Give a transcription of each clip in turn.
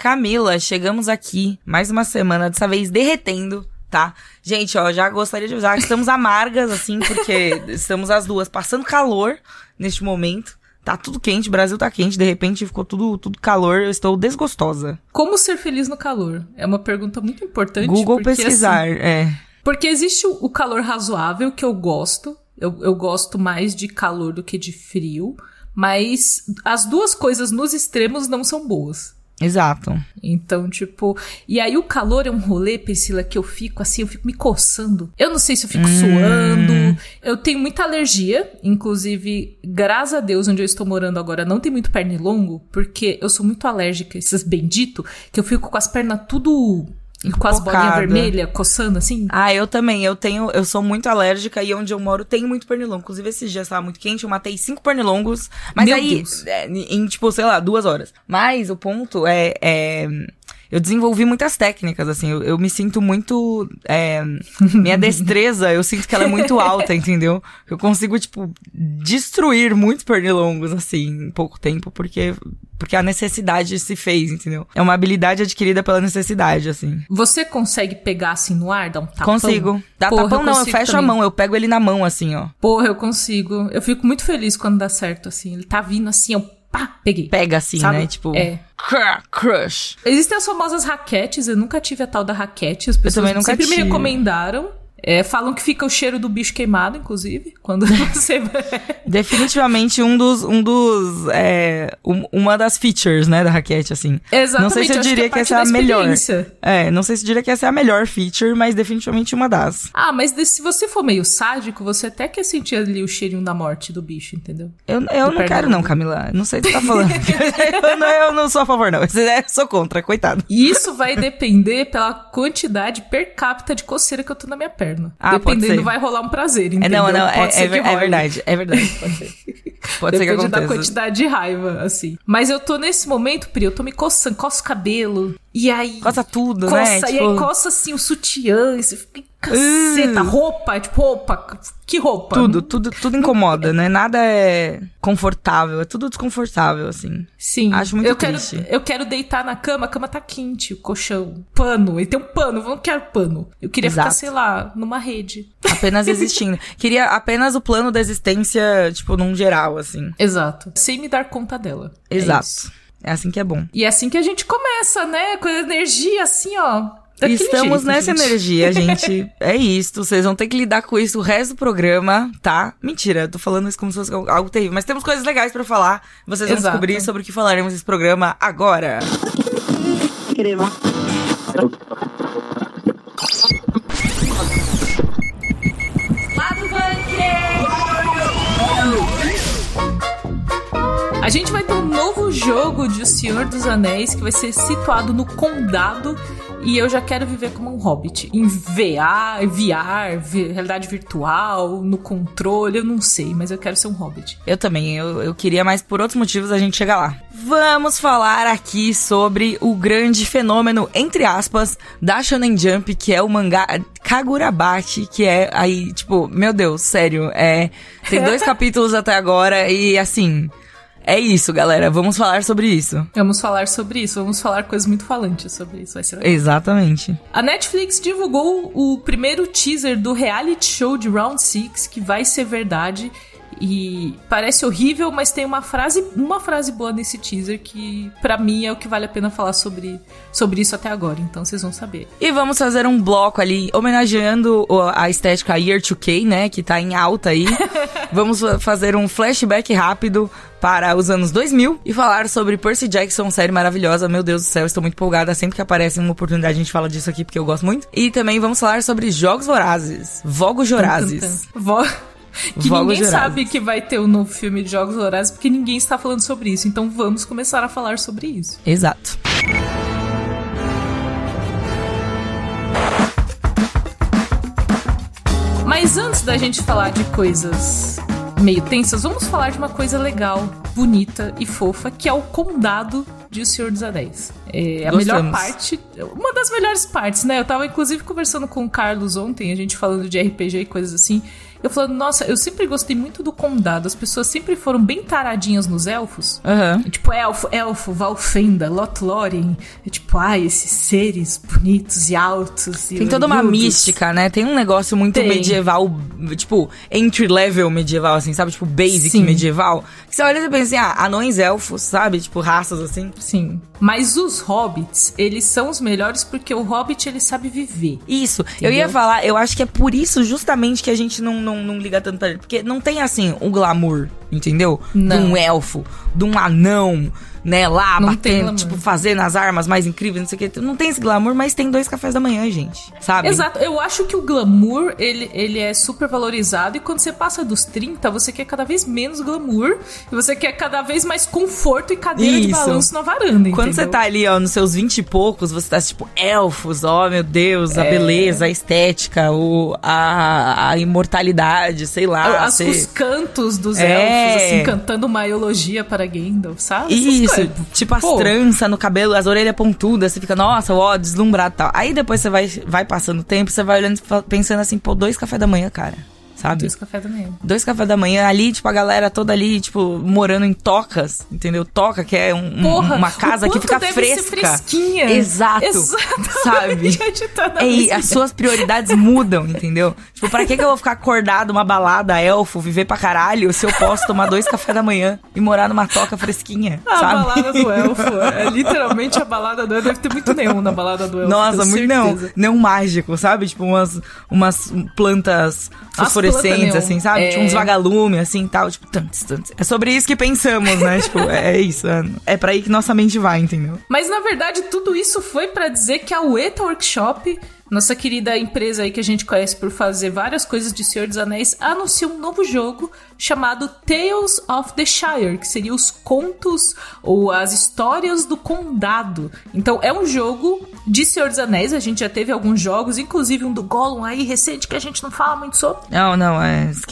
Camila, chegamos aqui mais uma semana, dessa vez derretendo, tá? Gente, ó, já gostaria de avisar que estamos amargas, assim, porque estamos as duas passando calor neste momento. Tá tudo quente, o Brasil tá quente, de repente ficou tudo, tudo calor, eu estou desgostosa. Como ser feliz no calor? É uma pergunta muito importante. Google porque, pesquisar, assim, é. Porque existe o calor razoável, que eu gosto. Eu, eu gosto mais de calor do que de frio. Mas as duas coisas nos extremos não são boas. Exato. Então, tipo. E aí o calor é um rolê, Priscila, que eu fico assim, eu fico me coçando. Eu não sei se eu fico Hum. suando. Eu tenho muita alergia. Inclusive, graças a Deus, onde eu estou morando agora, não tem muito pernilongo, porque eu sou muito alérgica a esses bendito, que eu fico com as pernas tudo. Com as bolinhas vermelhas, coçando assim. Ah, eu também. Eu tenho, eu sou muito alérgica e onde eu moro tem muito pernilongo. Inclusive, esses dias tava muito quente, eu matei cinco pernilongos. Mas Meu aí, é, em, tipo, sei lá, duas horas. Mas o ponto é. é, eu desenvolvi muitas técnicas, assim. Eu, eu me sinto muito. é, minha destreza, eu sinto que ela é muito alta, entendeu? Eu consigo, tipo, destruir muitos pernilongos, assim, em pouco tempo, porque. Porque a necessidade se fez, entendeu? É uma habilidade adquirida pela necessidade, assim. Você consegue pegar assim no ar, dar um tapão? Consigo. Dá Porra, tapão eu não, eu fecho a também. mão, eu pego ele na mão, assim, ó. Porra, eu consigo. Eu fico muito feliz quando dá certo, assim. Ele tá vindo assim, eu pá, peguei. Pega assim, Sabe? né? Tipo. É. cr- Crush. Existem as famosas raquetes, eu nunca tive a tal da raquete, as pessoas também nunca sempre me tive. recomendaram. É, falam que fica o cheiro do bicho queimado, inclusive, quando você Definitivamente um dos. Um dos é, um- uma das features, né, da raquete, assim. Exatamente, Não sei se eu diria é que, essa é a melhor. É, não sei se eu diria que essa é a melhor feature, mas definitivamente uma das. Ah, mas se você for meio sádico, você até quer sentir ali o cheirinho da morte do bicho, entendeu? Eu, eu Do não quero, não, Camila. Não sei o que você tá falando. eu, não, eu não sou a favor, não. Eu sou contra, coitado. E isso vai depender pela quantidade per capita de coceira que eu tô na minha perna. Ah, pode Dependendo, vai rolar um prazer, É, entendeu? não, não, é, é, é verdade. É verdade. Pode ser. Pode ser que Depende da aconteça. quantidade de raiva, assim. Mas eu tô nesse momento, Pri, eu tô me coçando, coço o cabelo. E aí. Coça tudo, coça, né? E Tipo- aí coça assim o sutiã. E você fica. Caceta, Uh. roupa, tipo, roupa. Que roupa? Tudo, tudo, tudo incomoda, né? Nada é confortável, é tudo desconfortável, assim. Sim. Acho muito eu quero, triste. eu quero deitar na cama, a cama tá quente, o colchão. Pano, ele tem um pano, eu não quero pano. Eu queria ficar, Exato. sei lá, numa rede. Apenas existindo. Queria apenas o plano da existência, tipo, num geral, assim. Exato. Sem me dar conta dela. É Exato. isso. É, assim que é bom. e é assim que a gente começa, né? Com a energia assim, ó. daquele Estamos jeito, nessa gente. energia, gente. É isto. Vocês vão ter que lidar com isso o resto do programa, tá? Mentira, eu tô falando isso como se fosse algo terrível. Mas temos coisas legais pra falar. Vocês vão Exato. descobrir sobre o que falaremos nesse programa agora. A gente vai ter um novo jogo de O Senhor dos Anéis que vai ser situado no Condado. E eu já quero viver como um hobbit. Em VR, VR, realidade virtual, no controle, eu não sei, mas eu quero ser um hobbit. Eu também, eu, eu queria, mas por outros motivos a gente chega lá. Vamos falar aqui sobre o grande fenômeno, entre aspas, da Shonen Jump, que é o mangá Kagurabachi, que é aí, tipo, meu Deus, sério, é. Tem dois capítulos até agora e assim. É isso, galera. Vamos falar sobre isso. Vamos falar sobre isso, vamos falar coisas muito falantes sobre isso, vai ser legal. Exatamente. A Netflix divulgou o primeiro teaser do reality show de Round 6, que vai ser verdade. E parece horrível, mas tem uma frase, uma frase boa nesse teaser que pra mim é o que vale a pena falar sobre, sobre isso até agora, então vocês vão saber. E vamos fazer um bloco ali homenageando a estética Year 2K, né? Que tá em alta aí. vamos fa- fazer um flashback rápido para os anos 2000 e falar sobre Percy Jackson, série maravilhosa. Meu Deus do céu, estou muito empolgada. Sempre que aparece uma oportunidade a gente fala disso aqui porque eu gosto muito. E também vamos falar sobre Jogos Vorazes, Vogos Jorazes. Vo- Que Vogos ninguém Vorazes. sabe que vai ter um novo filme de Jogos Vorazes, porque ninguém está falando sobre isso. Então vamos começar a falar sobre isso. Exato. Mas antes da gente falar de coisas meio tensas, vamos falar de uma coisa legal, bonita e fofa, que é o Condado de O Senhor dos Anéis. É a Gostamos. melhor parte, uma das melhores partes, né? Eu tava inclusive conversando com o Carlos ontem, a gente falando de RPG e coisas assim, eu falando, nossa, eu sempre gostei muito do condado. As pessoas sempre foram bem taradinhas nos elfos. Aham. Tipo, elfo, elfo, Valfenda, Lothlórien. É tipo, ai, esses seres bonitos e altos. E Tem toda uma mística, né? Tem um negócio muito Tem. medieval, tipo, entry level medieval, assim, sabe? Tipo, basic Sim. medieval. Que você olha e pensa assim, ah, anões elfos, sabe? Tipo, raças assim. Sim. Mas os hobbits, eles são os melhores porque o hobbit, ele sabe viver. Isso, eu ia Entendeu? falar, eu acho que é por isso justamente que a gente não, não, não liga tanto pra ele. Porque não tem, assim, o glamour, entendeu? Não. De um elfo, de um anão, né, lá, Não batendo, tipo, fazendo as armas mais incríveis, não sei o que. Não tem esse glamour, mas tem dois cafés da manhã, gente, sabe? Exato, eu acho que o glamour, ele, ele é super valorizado e quando você passa dos 30, você quer cada vez menos glamour e você quer cada vez mais conforto e cadeira de Isso. balanço na varanda, Quando você entendeu? tá ali, ó, nos seus vinte e poucos, você tá tipo, elfos, ó, meu Deus, a É. beleza, a estética, o, a, a imortalidade, sei lá. As- você- Os cantos dos É. elfos, assim, cantando uma eulogia para Gandalf, sabe? Essas Isso, coisas. tipo as Pô. tranças no cabelo, as orelhas pontudas, você fica, nossa, ó, deslumbrado e tal. Aí depois você vai, vai passando o tempo, você vai olhando e pensando assim, pô, dois café da manhã, cara. Sabe? Dois café da manhã. Dois café da manhã ali, tipo, a galera toda ali, tipo, morando em tocas, entendeu? Toca, que é um- Porra, uma casa que fica fresca. Fresquinha. Exato. Exatamente. Sabe? Tá É, e as suas prioridades mudam, entendeu? Tipo, pra que, que eu vou ficar acordado uma balada, elfo, viver pra caralho, se eu posso tomar dois café da manhã e morar numa toca fresquinha, A sabe? balada do elfo. É literalmente a balada do elfo. Deve ter muito neon na balada do elfo. Nossa, muito não, certeza. não mágico, sabe? Tipo umas, umas plantas fosforescentes, neon. assim, sabe? É. Tipo uns vagalumes, assim, tal, tipo, tantos, tantos. É sobre isso que pensamos, né? tipo, é, é isso, é, é pra aí que nossa mente vai, entendeu? Mas na verdade, tudo isso foi pra dizer que a Ueta Workshop, nossa querida empresa aí que a gente conhece por fazer várias coisas de Senhor dos Anéis, anunciou um novo jogo chamado Tales of the Shire, que seria os contos ou as histórias do condado. Então é um jogo de Senhor dos Anéis, a gente já teve alguns jogos, inclusive um do Gollum aí recente que a gente não fala muito sobre. Não, não, é. Isso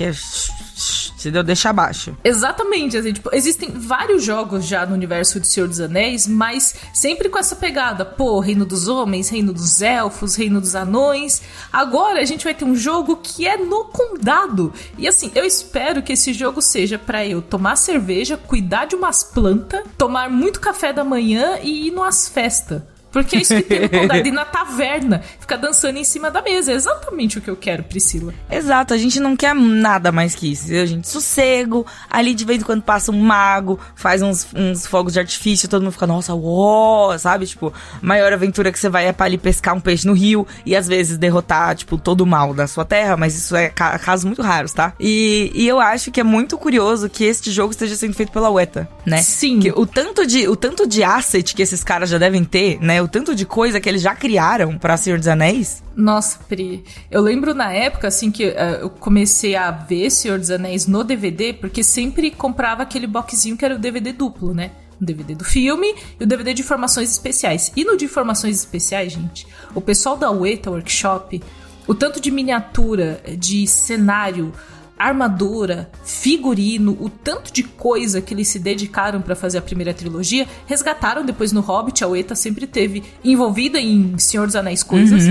que é. Se deu, deixa abaixo. Exatamente, assim, tipo, existem vários jogos já no universo de Senhor dos Anéis, mas sempre com essa pegada, pô, Reino dos Homens, Reino dos Elfos, Reino dos Anões. Agora a gente vai ter um jogo que é no condado. E assim, eu espero que esse jogo seja pra eu tomar cerveja, cuidar de umas plantas, tomar muito café da manhã e ir numas festas. Porque é isso que tem no condado. Na taverna, ficar dançando em cima da mesa. É exatamente o que eu quero, Priscila. Exato, a gente não quer nada mais que isso, entendeu, gente? Sossego, ali de vez em quando passa um mago, faz uns, uns fogos de artifício, todo mundo fica, nossa, uó, sabe? Tipo, maior aventura que você vai é pra ali pescar um peixe no rio e às vezes derrotar, tipo, todo o mal da sua terra, mas isso é ca- casos muito raros, tá? E, e eu acho que é muito curioso que este jogo esteja sendo feito pela UETA, né? Sim. Que o tanto de, o tanto de asset que esses caras já devem ter, né? O tanto de coisa que eles já criaram pra Senhor dos Anéis. Nossa, Pri. Eu lembro na época, assim, que eh, eu comecei a ver Senhor dos Anéis no DVD, porque sempre comprava aquele boxzinho que era o DVD duplo, né? O DVD do filme e o DVD de informações especiais. E no de informações especiais, gente, o pessoal da Ueta Workshop, o tanto de miniatura, de cenário, armadura, figurino, o tanto de coisa que eles se dedicaram pra fazer a primeira trilogia, resgataram depois no Hobbit. A Ueta sempre teve envolvida em Senhor dos Anéis coisas.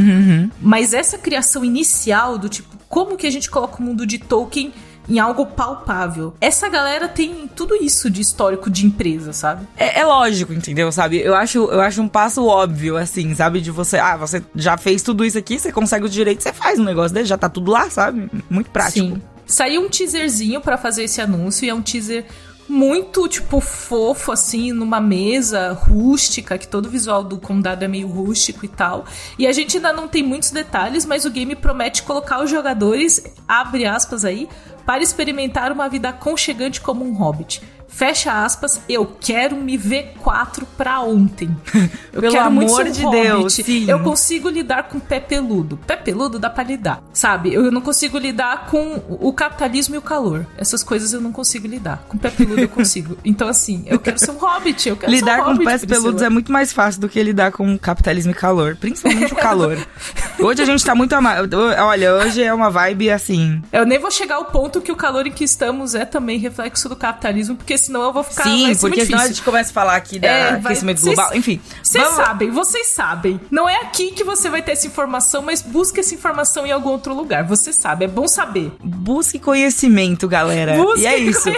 Mas essa criação inicial do tipo, como que a gente coloca o mundo de Tolkien em algo palpável? Essa galera tem tudo isso de histórico de empresa, sabe? É, é lógico, entendeu? Sabe? Eu acho, eu acho um passo óbvio, assim, sabe? De você, ah, você já fez tudo isso aqui, você consegue o direito, você faz um negócio dele, já tá tudo lá, sabe? Muito prático. Sim. Saiu um teaserzinho pra fazer esse anúncio e é um teaser muito, tipo, fofo, assim, numa mesa rústica, que todo o visual do condado é meio rústico e tal. E a gente ainda não tem muitos detalhes, mas o game promete colocar os jogadores, abre aspas aí, para experimentar uma vida aconchegante como um hobbit. Fecha aspas, eu quero me ver quatro pra ontem. Eu Pelo quero muito amor um de. Deus, sim. Eu consigo lidar com pé peludo. Pé peludo dá pra lidar, sabe? Eu não consigo lidar com o capitalismo e o calor. Essas coisas eu não consigo lidar. Com pé peludo eu consigo. Então, assim, eu quero ser um hobbit. Eu quero Lidar ser um com hobbit, pés Priscila. peludos é muito mais fácil do que lidar com capitalismo e calor. Principalmente o calor. Hoje a gente tá muito amado. Olha, hoje é uma vibe assim. Eu nem vou chegar ao ponto que o calor em que estamos é também reflexo do capitalismo, porque porque senão eu vou ficar. Sim, porque senão a gente começa a falar aqui da é, aquecimento vai, global. Enfim. Vocês vamos... sabem, vocês sabem. Não é aqui que você vai ter essa informação, mas busque essa informação em algum outro lugar. Você sabe, é bom saber. Busque conhecimento, galera. Busque e é isso.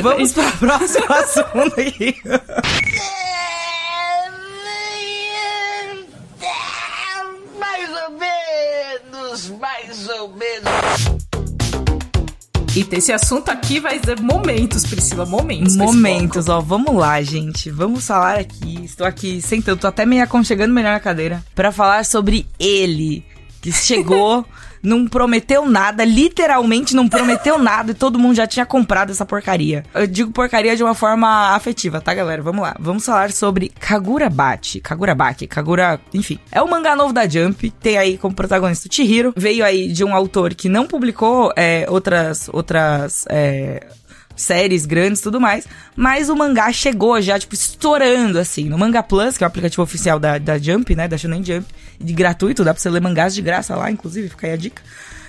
Vamos para o próximo assunto aqui. mais ou menos, mais ou menos. Eita, esse assunto aqui vai ser momentos, Priscila, momentos. Momentos, ó, vamos lá, gente. Vamos falar aqui. Estou aqui sentando, tô até meio aconchegando melhor na cadeira para falar sobre ele que chegou não prometeu nada, literalmente não prometeu nada e todo mundo já tinha comprado essa porcaria. Eu digo porcaria de uma forma afetiva, tá, galera? Vamos lá. Vamos falar sobre Kagura Bate, Kagura Baki, Kagura, enfim. É o mangá novo da Jump, tem aí como protagonista o Chihiro. Veio aí de um autor que não publicou é, outras outras é, séries grandes tudo mais. Mas o mangá chegou já, tipo, estourando, assim. No Manga Plus, que é o aplicativo oficial da, da Jump, né? Da Shonen Jump. De gratuito, dá pra você ler mangás de graça lá, inclusive, fica aí a dica.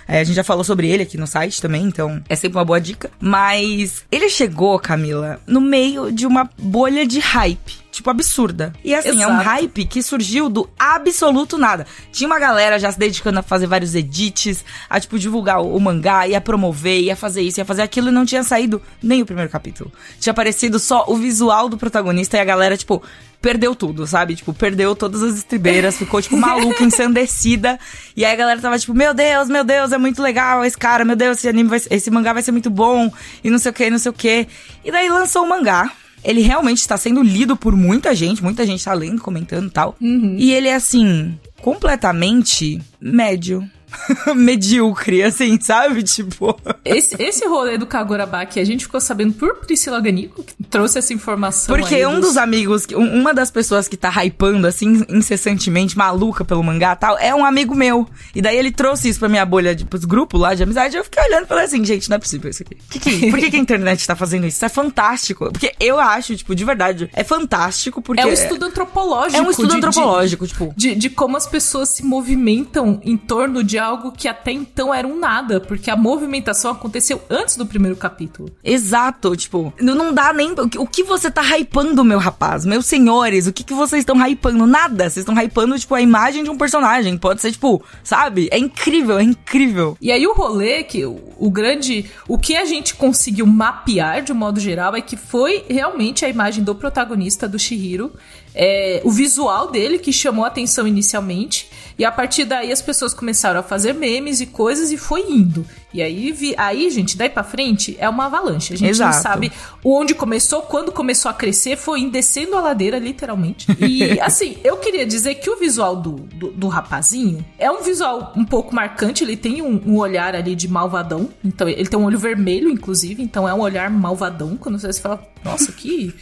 É, a gente já falou sobre ele aqui no site também, então é sempre uma boa dica. Mas ele chegou, Camila, no meio de uma bolha de hype tipo, absurda. E assim, Exato. é um hype que surgiu do absoluto nada. Tinha uma galera já se dedicando a fazer vários edits, a, tipo, divulgar o, o mangá, ia promover, ia fazer isso, ia fazer aquilo, e não tinha saído nem o primeiro capítulo. Tinha aparecido só o visual do protagonista e a galera, tipo, perdeu tudo, sabe? Tipo, perdeu todas as estribeiras, ficou, tipo, maluca, ensandecida. E aí a galera tava, tipo, meu Deus, meu Deus, é muito legal esse cara, meu Deus, esse anime vai, esse mangá vai ser muito bom, e não sei o que, não sei o que. E daí lançou o mangá ele realmente está sendo lido por muita gente, muita gente está lendo, comentando e tal. Uhum. E ele é assim, completamente médio. medíocre, assim, sabe? Tipo. Esse, esse rolê do Kagurabaki, a gente ficou sabendo por Priscila Ganico, que trouxe essa informação. Porque um dos... dos amigos, uma das pessoas que tá hypando, assim, incessantemente, maluca pelo mangá e tal, é um amigo meu. E daí ele trouxe isso pra minha bolha, de, pros grupos lá de amizade. Eu fiquei olhando e falei assim, gente, não é possível isso aqui. Que que, por que, que a internet tá fazendo isso? Isso é fantástico. Porque eu acho, tipo, de verdade, é fantástico porque. É um estudo antropológico. É um estudo de, antropológico, de, tipo. De, de como as pessoas se movimentam em torno de algo que até então era um nada, porque a movimentação aconteceu antes do primeiro capítulo. Exato, tipo, não dá nem. O que você tá hypando, meu rapaz? Meus senhores, o que, que vocês estão hypando? Nada. Vocês estão hypando, tipo, a imagem de um personagem. Pode ser, tipo, sabe? É incrível, é incrível. E aí o rolê, que o, o grande. O que a gente conseguiu mapear de um modo geral é que foi realmente a imagem do protagonista do Shihiro. É, o visual dele que chamou a atenção inicialmente. E a partir daí as pessoas começaram a fazer memes e coisas e foi indo. E aí, vi, aí gente, daí pra frente é uma avalanche. A gente Exato. não sabe onde começou, quando começou a crescer, foi indo descendo a ladeira, literalmente. E assim, eu queria dizer que o visual do, do, do, rapazinho é um visual um pouco marcante. Ele tem um, um, olhar ali de malvadão. Então, ele tem um olho vermelho, inclusive. Então, é um olhar malvadão. Quando você fala, nossa, que.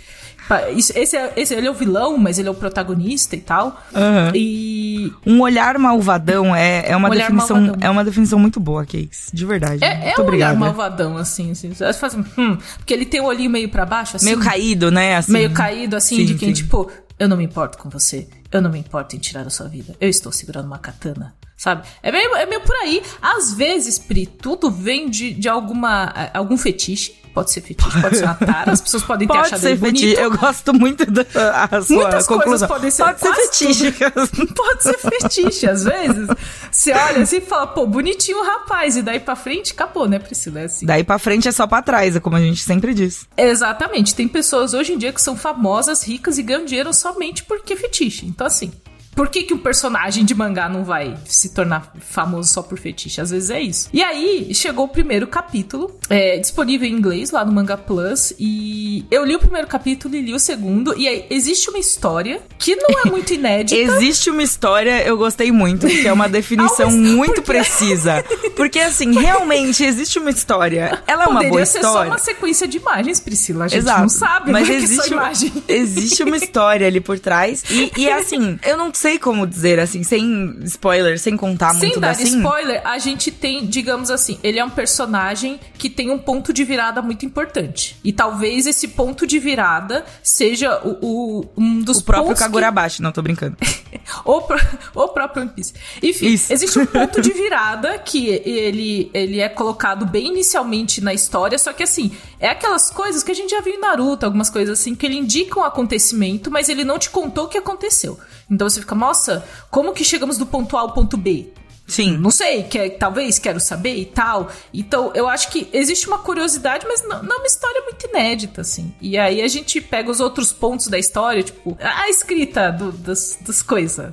Esse, é, esse ele é o vilão, mas ele é o protagonista e tal. Uhum. E. Um olhar malvadão é, é uma um definição. Malvadão. É uma definição muito boa, Case. De verdade. É, muito é um olhar malvadão, assim. assim. Hum, porque ele tem o olhinho meio para baixo, assim. Meio caído, né? Assim. Meio caído, assim, sim, de quem, sim. tipo, eu não me importo com você. Eu não me importo em tirar a sua vida. Eu estou segurando uma katana sabe? É meio, é meio por aí. Às vezes, Pri, tudo vem de, de alguma, algum fetiche. Pode ser fetiche, pode ser uma tara, as pessoas podem pode ter achado ser fetiche. bonito. Eu gosto muito da sua Muitas conclusão. coisas podem ser Pode ser fetiche. Tudo. Pode ser fetiche, às vezes. Você olha assim e fala, pô, bonitinho o rapaz. E daí pra frente, acabou, né, Priscila? É assim. Daí pra frente é só pra trás, é como a gente sempre diz. Exatamente. Tem pessoas hoje em dia que são famosas, ricas e ganham dinheiro somente porque fetiche. Então, assim, por que, que um personagem de mangá não vai se tornar famoso só por fetiche? Às vezes é isso. E aí, chegou o primeiro capítulo, é, disponível em inglês lá no Manga Plus, e eu li o primeiro capítulo e li o segundo, e aí existe uma história que não é muito inédita. existe uma história, eu gostei muito, que é uma definição muito porque... precisa. Porque, assim, realmente existe uma história. Ela é uma boa história. Poderia ser só uma sequência de imagens, Priscila. A gente Exato. não sabe, mas existe, imagem. existe uma história ali por trás. E, e assim, eu não sei sei como dizer, assim, sem spoiler, sem contar sem muito dar assim. spoiler, a gente tem, digamos assim, ele é um personagem que tem um ponto de virada muito importante. E talvez esse ponto de virada seja o, o um dos O próprio Kagurabashi, que... não tô brincando. o, pro- o próprio One Piece. Enfim, Isso. existe um ponto de virada que ele, ele é colocado bem inicialmente na história, só que assim, é aquelas coisas que a gente já viu em Naruto, algumas coisas assim, que ele indica um acontecimento, mas ele não te contou o que aconteceu. Então você fica, nossa, como que chegamos do ponto A ao ponto B? Sim. Não sei, que, talvez quero saber e tal. Então, eu acho que existe uma curiosidade, mas não, não é uma história muito inédita, assim. E aí a gente pega os outros pontos da história, tipo, a escrita do- das, das coisas.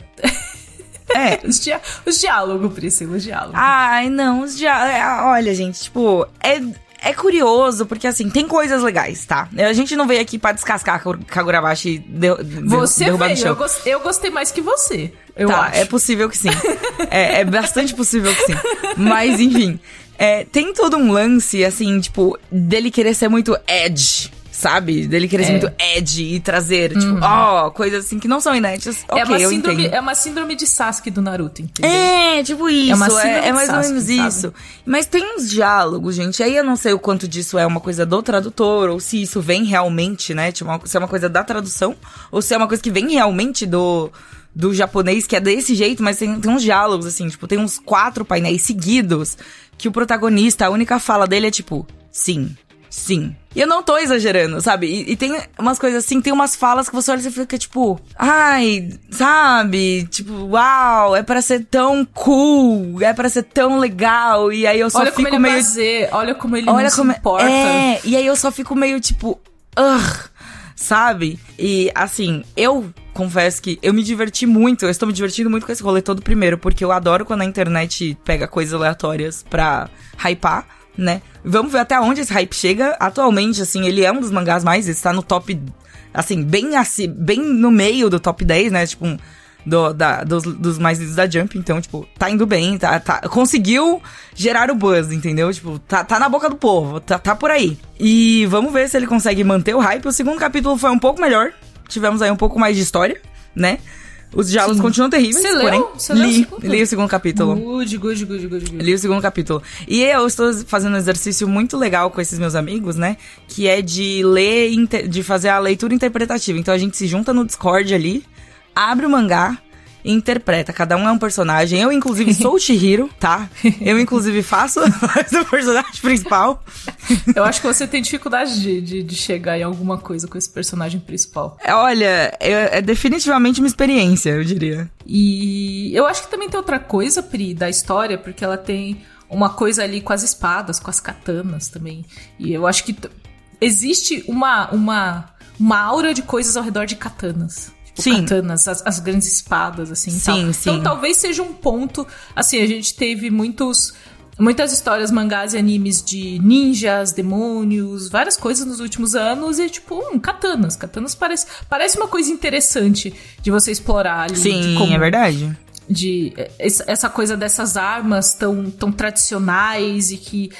É. Os, dia, os diálogos, Priscila, os diálogos. Ai, não, os dia... é, Olha, gente, tipo, é, é curioso, porque assim, tem coisas legais, tá? A gente não veio aqui pra descascar Kagurabashi de, de, você veio, eu, eu gostei mais que você. Eu tá, acho. é possível que sim. é, é bastante possível que sim. Mas, enfim, é, tem todo um lance, assim, tipo, dele querer ser muito edge. Sabe? Dele querer ser É. Uhum. muito edge e trazer, tipo, ó, coisas assim que não são inéditas. é, uma ok, eu síndrome, é uma síndrome de Sasuke do Naruto, entendeu? É, tipo isso. É uma É, síndrome é mais ou Sasuke, menos sabe? isso. Mas tem uns diálogos, gente. Aí eu não sei o quanto disso é uma coisa do tradutor, ou se isso vem realmente, né? Tipo, uma- se é uma coisa da tradução, ou se é uma coisa que vem realmente do, do japonês, que é desse jeito, mas tem, tem uns diálogos, assim, tipo, tem uns quatro painéis seguidos que o protagonista, a única fala dele é tipo, sim. Sim. E eu não tô exagerando, sabe? E, e tem umas coisas assim, tem umas falas que você olha e você fica tipo, ai, sabe? Tipo, uau, é pra ser tão cool, é pra ser tão legal. E aí eu só olha como fico ele é meio. prazer, olha como ele olha como se importa. É, e aí eu só fico meio tipo, ugh, sabe? E assim, eu confesso que eu me diverti muito, eu estou me divertindo muito com esse rolê todo primeiro, porque eu adoro quando a internet pega coisas aleatórias pra hypar, né? Vamos ver até onde esse hype chega. Atualmente, assim, ele é um dos mangás mais, está no top, assim, bem assim, bem no meio do top 10, né? Tipo, do, da, dos, dos mais lidos da Jump, então, tipo, tá indo bem, tá, tá, conseguiu gerar o buzz, entendeu? Tipo, tá, tá na boca do povo, tá, tá por aí. E vamos ver se ele consegue manter o hype. O segundo capítulo foi um pouco melhor, tivemos aí um pouco mais de história, né? Os diálogos Sim. continuam terríveis, Você leu? porém, Você leu o li, li o segundo capítulo. Good, good, good, good, good. Li o segundo capítulo. E eu estou fazendo um exercício muito legal com esses meus amigos, né? Que é de ler, de fazer a leitura interpretativa. Então a gente se junta no Discord ali, abre o mangá e interpreta. Cada um é um personagem. Eu, inclusive, sou o Chihiro, tá? Eu, inclusive, faço a voz do personagem principal. Eu acho que você tem dificuldade de, de, de chegar em alguma coisa com esse personagem principal. É, Olha, é, é definitivamente uma experiência, eu diria. E eu acho que também tem outra coisa, Pri, da história, porque ela tem uma coisa ali com as espadas, com as katanas também. E eu acho que existe uma, uma, uma aura de coisas ao redor de katanas. Tipo, Sim. katanas, as, as grandes espadas, assim. Sim, tal. sim. Então talvez seja um ponto. Assim, a gente teve muitos. Muitas histórias, mangás e animes de ninjas, demônios, várias coisas nos últimos anos e, tipo, hum, katanas. Katanas parece, parece uma coisa interessante de você explorar ali. Sim, como- é verdade. de essa essa coisa dessas armas tão, tão tradicionais e que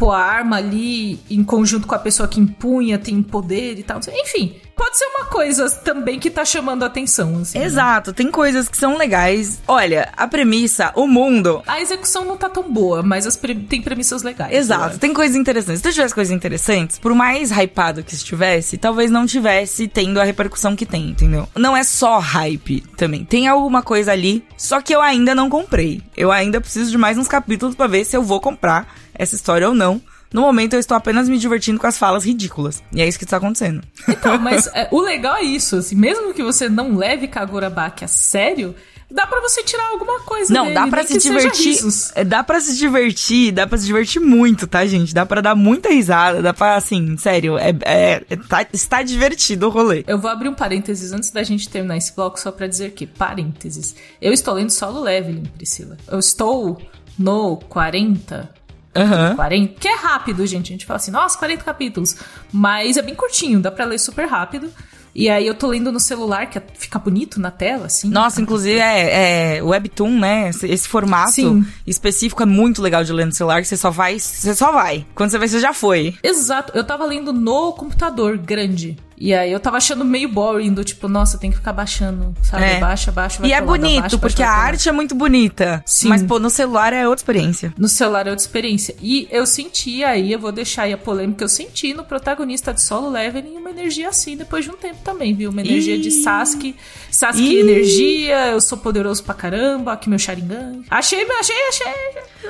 pô, a arma ali em conjunto com a pessoa que empunha tem poder e tal. Enfim, pode ser uma coisa também que tá chamando a atenção. Assim, né? Exato, tem coisas que são legais. Olha, a premissa, o mundo, A execução não tá tão boa, mas as pre- tem premissas legais. Exato, tem coisas interessantes. Se tivesse coisas interessantes, por mais hypado que estivesse, talvez não tivesse tendo a repercussão que tem, entendeu? Não é só hype também. Tem alguma coisa ali, só que eu ainda não comprei. Eu ainda preciso de mais uns capítulos pra ver se eu vou comprar essa história ou não. No momento eu estou apenas me divertindo com as falas ridículas. E é isso que está acontecendo. Então, mas é, o legal é isso, assim, mesmo que você não leve Kagurabaki a sério, dá pra você tirar alguma coisa Não, dele, dá pra nem se divertir. é, Dá pra se divertir, dá pra se divertir muito, tá, gente? Dá pra dar muita risada, dá pra, assim, sério, é, é- é- tá- está divertido o rolê. Eu vou abrir um parênteses antes da gente terminar esse bloco só pra dizer que, parênteses, eu estou lendo solo leveling, Priscila. Eu estou no 40, Aham. 40, que é rápido, gente. A gente fala assim, nossa, 40 capítulos. Mas é bem curtinho, dá pra ler super rápido. E aí eu tô lendo no celular, que é- fica bonito na tela, assim. Nossa, inclusive é, é Webtoon, né? Esse, esse formato Sim. específico é muito legal de ler no celular, que você só vai, você só vai. Quando você vai, você já foi. Exato, eu tava lendo no computador grande. E aí eu tava achando meio boring, do tipo, nossa, tem que ficar baixando, sabe? É. Baixa, baixa, vai E é lado, bonito, porque a arte é muito bonita. Sim. Mas, pô, no celular é outra experiência. No celular é outra experiência. E eu senti aí, eu vou deixar aí a polêmica, eu senti no protagonista de Solo Leveling uma energia assim depois de um tempo também, viu? Uma energia de Ih. Sasuke. Sasuke Ih. energia, eu sou poderoso pra caramba, aqui meu Sharingan. Achei, achei, achei.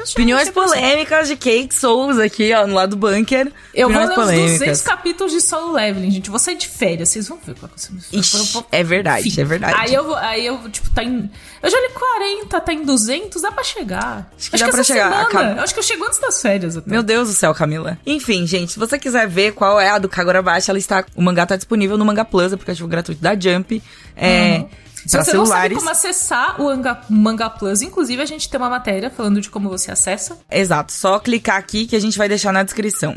achei Opiniões achei polêmicas de Kate Souls aqui, ó, no lado do bunker. Eu vou Opiniões ler os 200 capítulos de Solo Leveling, gente. Vou sair de férias, vocês vão ver qual que ser. Ixi, Eu vou- é verdade, Enfim. é verdade. Aí eu, vou- aí eu, tipo, tá em. Eu já li 40, tá em 200, dá pra chegar. Acho que dá pra essa chegar. Semana, Eu acho que eu chego antes das férias até. Meu Deus do céu, Camila. Enfim, gente, se você quiser ver qual é a do Kagura Baixa, ela está, o mangá tá disponível no Manga Plus, aplicativo gratuito da Jump. É, Se pra você não sabe celulares. como acessar o Manga, Manga Plus, inclusive a gente tem uma matéria falando de como você acessa. Exato, só clicar aqui que a gente vai deixar na descrição.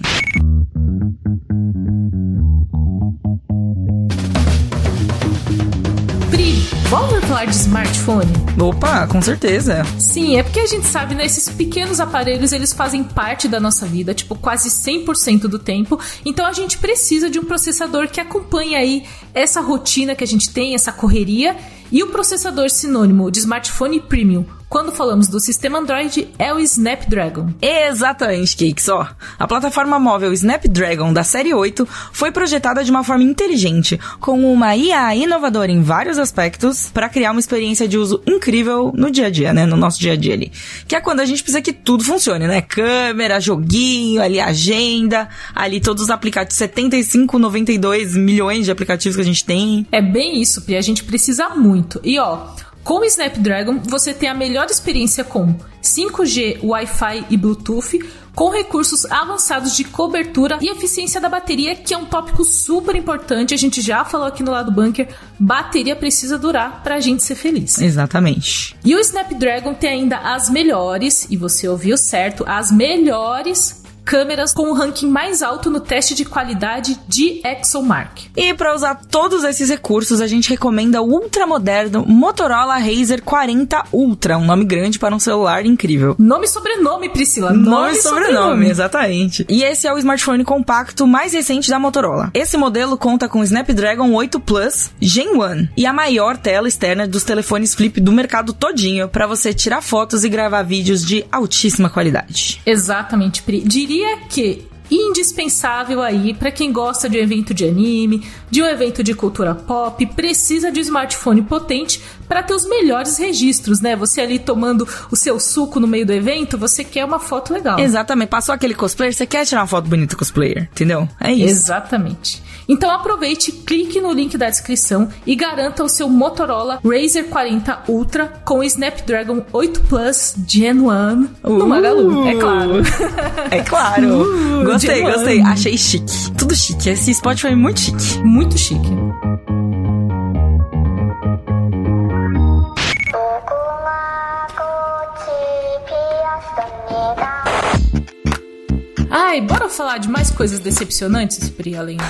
Pri, vamos falar de smartphone? Opa, com certeza. Sim, é porque a gente sabe, né, esses pequenos aparelhos, eles fazem parte da nossa vida, tipo, quase 100% do tempo. Então a gente precisa de um processador que acompanhe aí essa rotina que a gente tem, essa correria. E o processador sinônimo de smartphone premium, quando falamos do sistema Android, é o Snapdragon. Exatamente, Cakes, ó. A plataforma móvel Snapdragon da série 8 foi projetada de uma forma inteligente, com uma IA inovadora em vários aspectos, para criar uma experiência de uso incrível no dia a dia, né? No nosso dia a dia ali. Que é quando a gente precisa que tudo funcione, né? Câmera, joguinho, ali agenda, ali todos os aplicativos, 75, 92 milhões de aplicativos que a gente tem. É bem isso, Pri, a gente precisa muito. E ó, com o Snapdragon você tem a melhor experiência com 5G, Wi-Fi e Bluetooth, com recursos avançados de cobertura e eficiência da bateria, que é um tópico super importante. A gente já falou aqui no lado bunker, bateria precisa durar pra gente ser feliz. Exatamente. E o Snapdragon tem ainda as melhores, e você ouviu certo, as melhores câmeras com o ranking mais alto no teste de qualidade de ExoMark. E para usar todos esses recursos, a gente recomenda o ultramoderno Motorola Razr 40 Ultra, um nome grande para um celular incrível. Nome e sobrenome, Priscila. Nome e sobrenome, exatamente. E esse é o smartphone compacto mais recente da Motorola. Esse modelo conta com Snapdragon 8 Plus Gen 1 e a maior tela externa dos telefones flip do mercado todinho para você tirar fotos e gravar vídeos de altíssima qualidade. Exatamente, Pri. Diria que indispensável aí pra quem gosta de um evento de anime, de um evento de cultura pop, precisa de um smartphone potente pra ter os melhores registros, né? Você ali tomando o seu suco no meio do evento, você quer uma foto legal. Exatamente. Passou aquele cosplayer, você quer tirar uma foto bonita com o cosplayer, entendeu? É isso. Exatamente. Então aproveite, clique no link da descrição e garanta o seu Motorola Razr 40 Ultra com Snapdragon 8 Plus Gen 1 no Uh. Magalu, é claro. É claro. Uh, gostei, Gen 1. gostei. Achei chique. Tudo chique. Esse spot foi muito chique. Muito chique. Ai, bora falar de mais coisas decepcionantes, Pri, além do...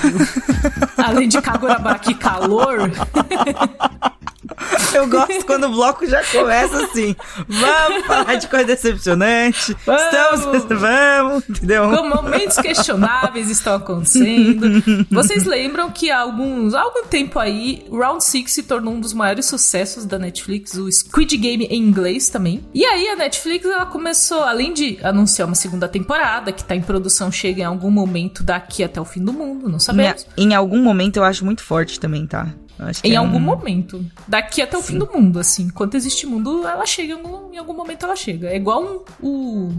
além de Kagurabaki calor. Eu gosto quando o bloco já começa assim. Vamos falar de coisa decepcionante. Vamos. Estamos. Vamos, entendeu? Com momentos questionáveis estão acontecendo. Vocês lembram que há alguns, há algum tempo aí, Round 6 se tornou um dos maiores sucessos da Netflix, o Squid Game em inglês também. E aí a Netflix ela começou, além de anunciar uma segunda temporada, que tá em produção, chega em algum momento daqui até o fim do mundo, não sabemos. Em, em algum momento eu acho muito forte também, tá? Em é algum um- momento. Daqui até o fim do mundo, assim. Enquanto existe mundo, ela chega. Em algum, em algum momento ela chega. É igual um, o.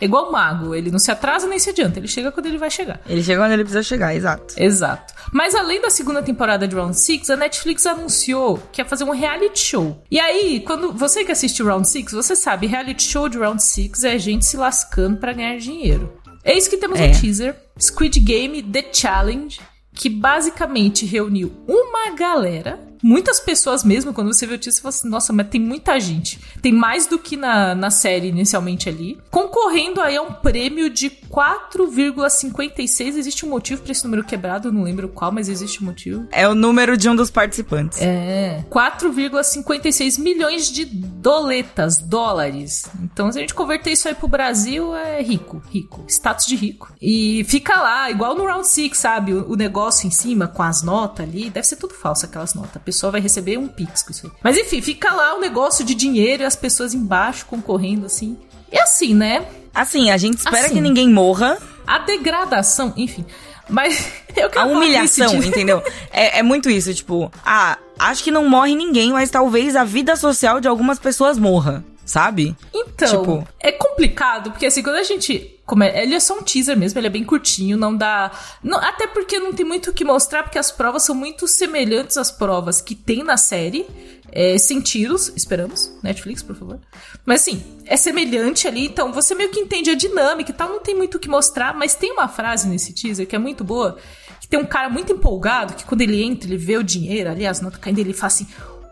É igual o mago. Ele não se atrasa nem se adianta. Ele chega quando ele vai chegar. Ele chega onde ele precisa chegar, exato. Exato. Mas além da segunda temporada de Round 6, a Netflix anunciou que ia fazer um reality show. E aí, quando você que assiste Round 6, você sabe, reality show de Round 6 é gente se lascando pra ganhar dinheiro. Eis que temos É. um teaser, Squid Game The Challenge, que basicamente reuniu uma galera muitas pessoas mesmo, quando você vê o título, você fala assim, nossa, mas tem muita gente. Tem mais do que na, na série inicialmente ali. Concorrendo aí a um prêmio de 4,56. Existe um motivo para esse número quebrado, não lembro qual, mas existe um motivo. É o número de um dos participantes. É. 4,56 milhões de doletas, dólares. Então, se a gente converter isso aí pro Brasil, é rico, rico. Status de rico. E fica lá, igual no Round 6, sabe? O, o negócio em cima, com as notas ali. Deve ser tudo falso aquelas notas. A pessoa vai receber um pix com isso aí. Mas enfim, fica lá o negócio de dinheiro e as pessoas embaixo concorrendo assim. E assim, né? Assim, a gente espera Assim. que ninguém morra. A degradação, enfim. Mas eu quero A humilhação, entendeu? É, é muito isso, tipo, ah, acho que não morre ninguém, mas talvez a vida social de algumas pessoas morra, sabe? Então, Tipo- é complicado, porque assim, quando a gente. Come... Ele é só um teaser mesmo, ele é bem curtinho, não dá. não- Até porque não tem muito o que mostrar, porque as provas são muito semelhantes às provas que tem na série. É, sem tiros, esperamos. Netflix, por favor. Mas assim, é semelhante ali, então você meio que entende a dinâmica e tal, não tem muito o que mostrar, mas tem uma frase nesse teaser que é muito boa, que tem um cara muito empolgado, que quando ele entra, ele vê o dinheiro ali, as notas caindo, ele fala assim: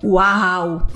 Uau!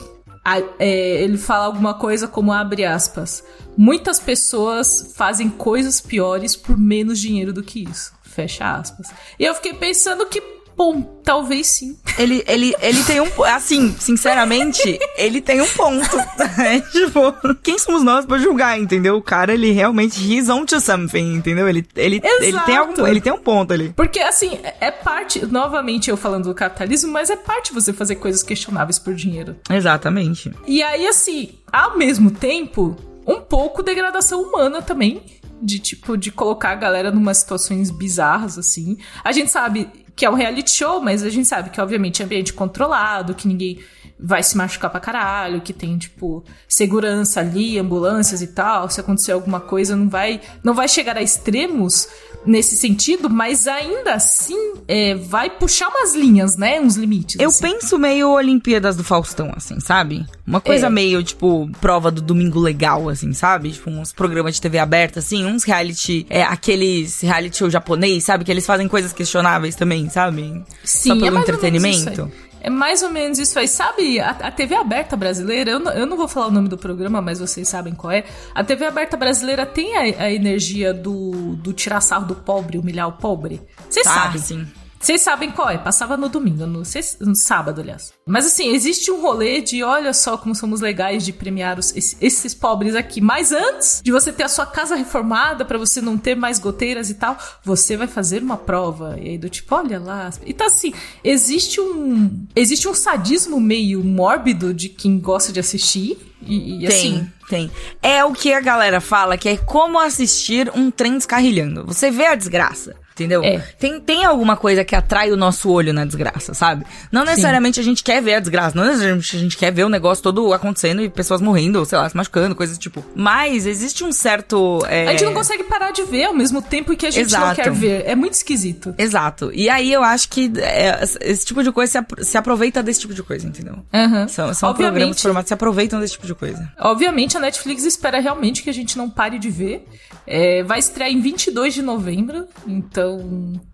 É, ele fala alguma coisa como abre aspas. Muitas pessoas fazem coisas piores por menos dinheiro do que isso. Fecha aspas. E eu fiquei pensando que, bom, talvez sim. Ele, ele, ele tem um. Assim, sinceramente, ele tem um ponto. É, tipo, quem somos nós pra julgar, entendeu? O cara, ele realmente. He's on to something, entendeu? Ele, ele, ele, tem, algum, ele tem um ponto ali. Porque, assim, é parte. Novamente eu falando do capitalismo, mas é parte você fazer coisas questionáveis por dinheiro. Exatamente. E aí, assim, ao mesmo tempo, um pouco degradação humana também. De tipo, de colocar a galera numa situações bizarras, assim. A gente sabe que é um reality show, mas a gente sabe que, obviamente, é ambiente controlado, que ninguém vai se machucar pra caralho, que tem, tipo, segurança ali, ambulâncias e tal. Se acontecer alguma coisa, não vai, não vai chegar a extremos nesse sentido, mas ainda assim é, vai puxar umas linhas, né? Uns limites. Eu assim. penso meio Olimpíadas do Faustão, assim, sabe? Uma coisa É. meio, tipo, prova do domingo legal, assim, sabe? Tipo, uns programas de TV aberta, assim, uns reality, é, aqueles reality show japonês, sabe? Que eles fazem coisas questionáveis também, sabe? Sim, Só é pelo isso entretenimento. É mais ou menos isso aí. Sabe, a, a TV aberta brasileira, eu não, eu não vou falar o nome do programa, mas vocês sabem qual é. A TV aberta brasileira tem a, a energia do, do tirar sarro do pobre, humilhar o pobre. Vocês Ah, sabem. sim. Vocês sabem qual é? Passava no domingo, no, no sábado, aliás. Mas assim, existe um rolê de olha só como somos legais de premiar os- esse- esses pobres aqui. Mas antes de você ter a sua casa reformada pra você não ter mais goteiras e tal, você vai fazer uma prova. E aí do tipo, olha lá. Então assim, existe um existe um sadismo meio mórbido de quem gosta de assistir. E, e, Tem, assim, tem. É o que a galera fala, que é como assistir um trem descarrilhando. Você vê a desgraça. Entendeu? É. Tem, tem alguma coisa que atrai o nosso olho na desgraça, sabe? Não necessariamente a gente quer ver a desgraça, não necessariamente a gente quer ver o negócio todo acontecendo e pessoas morrendo, ou sei lá, se machucando, coisas do tipo. Mas existe um certo. é, a gente não consegue parar de ver ao mesmo tempo que a gente não Exato. quer ver. É muito esquisito. Exato. E aí eu acho que é, esse tipo de coisa se, apro- se aproveita desse tipo de coisa, entendeu? Aham. São, são Obviamente. programas de formato que se aproveitam desse tipo de coisa. Obviamente, a Netflix espera realmente que a gente não pare de ver. É, vai estrear em 22 de novembro, então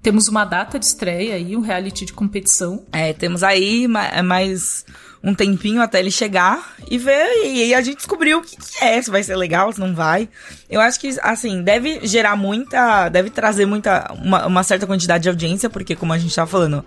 temos uma data de estreia aí, um reality de competição. É, temos aí ma- mais um tempinho até ele chegar e ver. E a gente descobriu o que, que é, se vai ser legal, se não vai. Eu acho que, assim, deve gerar muita. Deve trazer muita. Uma, uma certa quantidade de audiência, porque, como a gente tava falando.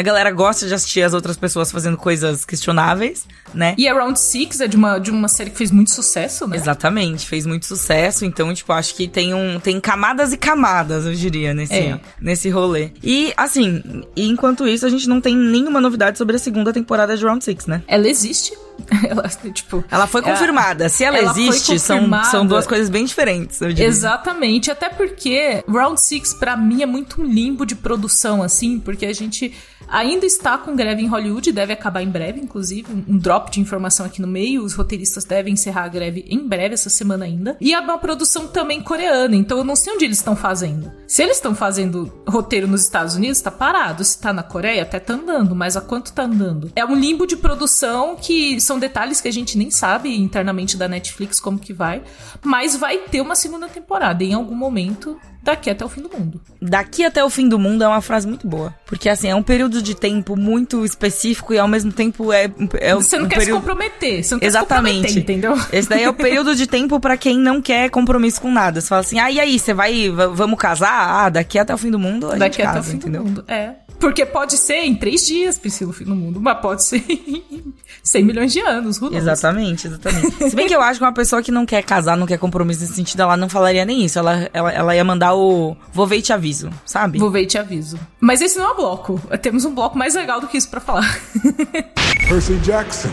A galera gosta de assistir as outras pessoas fazendo coisas questionáveis, né? E a Round Six é de uma, de uma série que fez muito sucesso, né? Exatamente, fez muito sucesso, então, tipo, acho que tem um. Tem camadas e camadas, eu diria, nesse, É. nesse rolê. E, assim, enquanto isso, a gente não tem nenhuma novidade sobre a segunda temporada de Round Six, né? Ela existe. Ela, tipo, Ela foi é- confirmada. Se ela, ela existe, são, são duas coisas bem diferentes. Exatamente, até porque Round Six pra mim é muito um limbo de produção, assim, porque a gente ainda está com greve em Hollywood, deve acabar em breve, inclusive, um drop de informação aqui no meio, os roteiristas devem encerrar a greve em breve, essa semana ainda. E é uma produção também coreana, então eu não sei onde eles estão fazendo. Se eles estão fazendo roteiro nos Estados Unidos, tá parado. Se tá na Coreia, até tá andando, mas há quanto tá andando? É um limbo de produção que são detalhes que a gente nem sabe internamente da Netflix como que vai, mas vai ter uma segunda temporada em algum momento daqui até o fim do mundo. Daqui até o fim do mundo é uma frase muito boa. Porque, assim, é um período de tempo muito específico e ao mesmo tempo é. é você não um quer período... se comprometer. Você não Exatamente. quer se entendeu? Esse daí é o período de tempo para quem não quer compromisso com nada. Você fala assim, ah, e aí, você vai. Vamos casar? Ah, daqui até o fim do mundo a daqui gente até casa, o fim entendeu? do mundo. É. Porque pode ser em três dias, Priscila, o fim do mundo, mas pode ser em 100 milhões de anos, who knows? Exatamente, exatamente. Se bem que eu acho que uma pessoa que não quer casar, não quer compromisso nesse sentido, ela não falaria nem isso. Ela, ela, ela ia mandar o vou ver e te aviso, sabe? Vou ver e te aviso. Mas esse não é o bloco. Temos um bloco mais legal do que isso pra falar. Percy Jackson,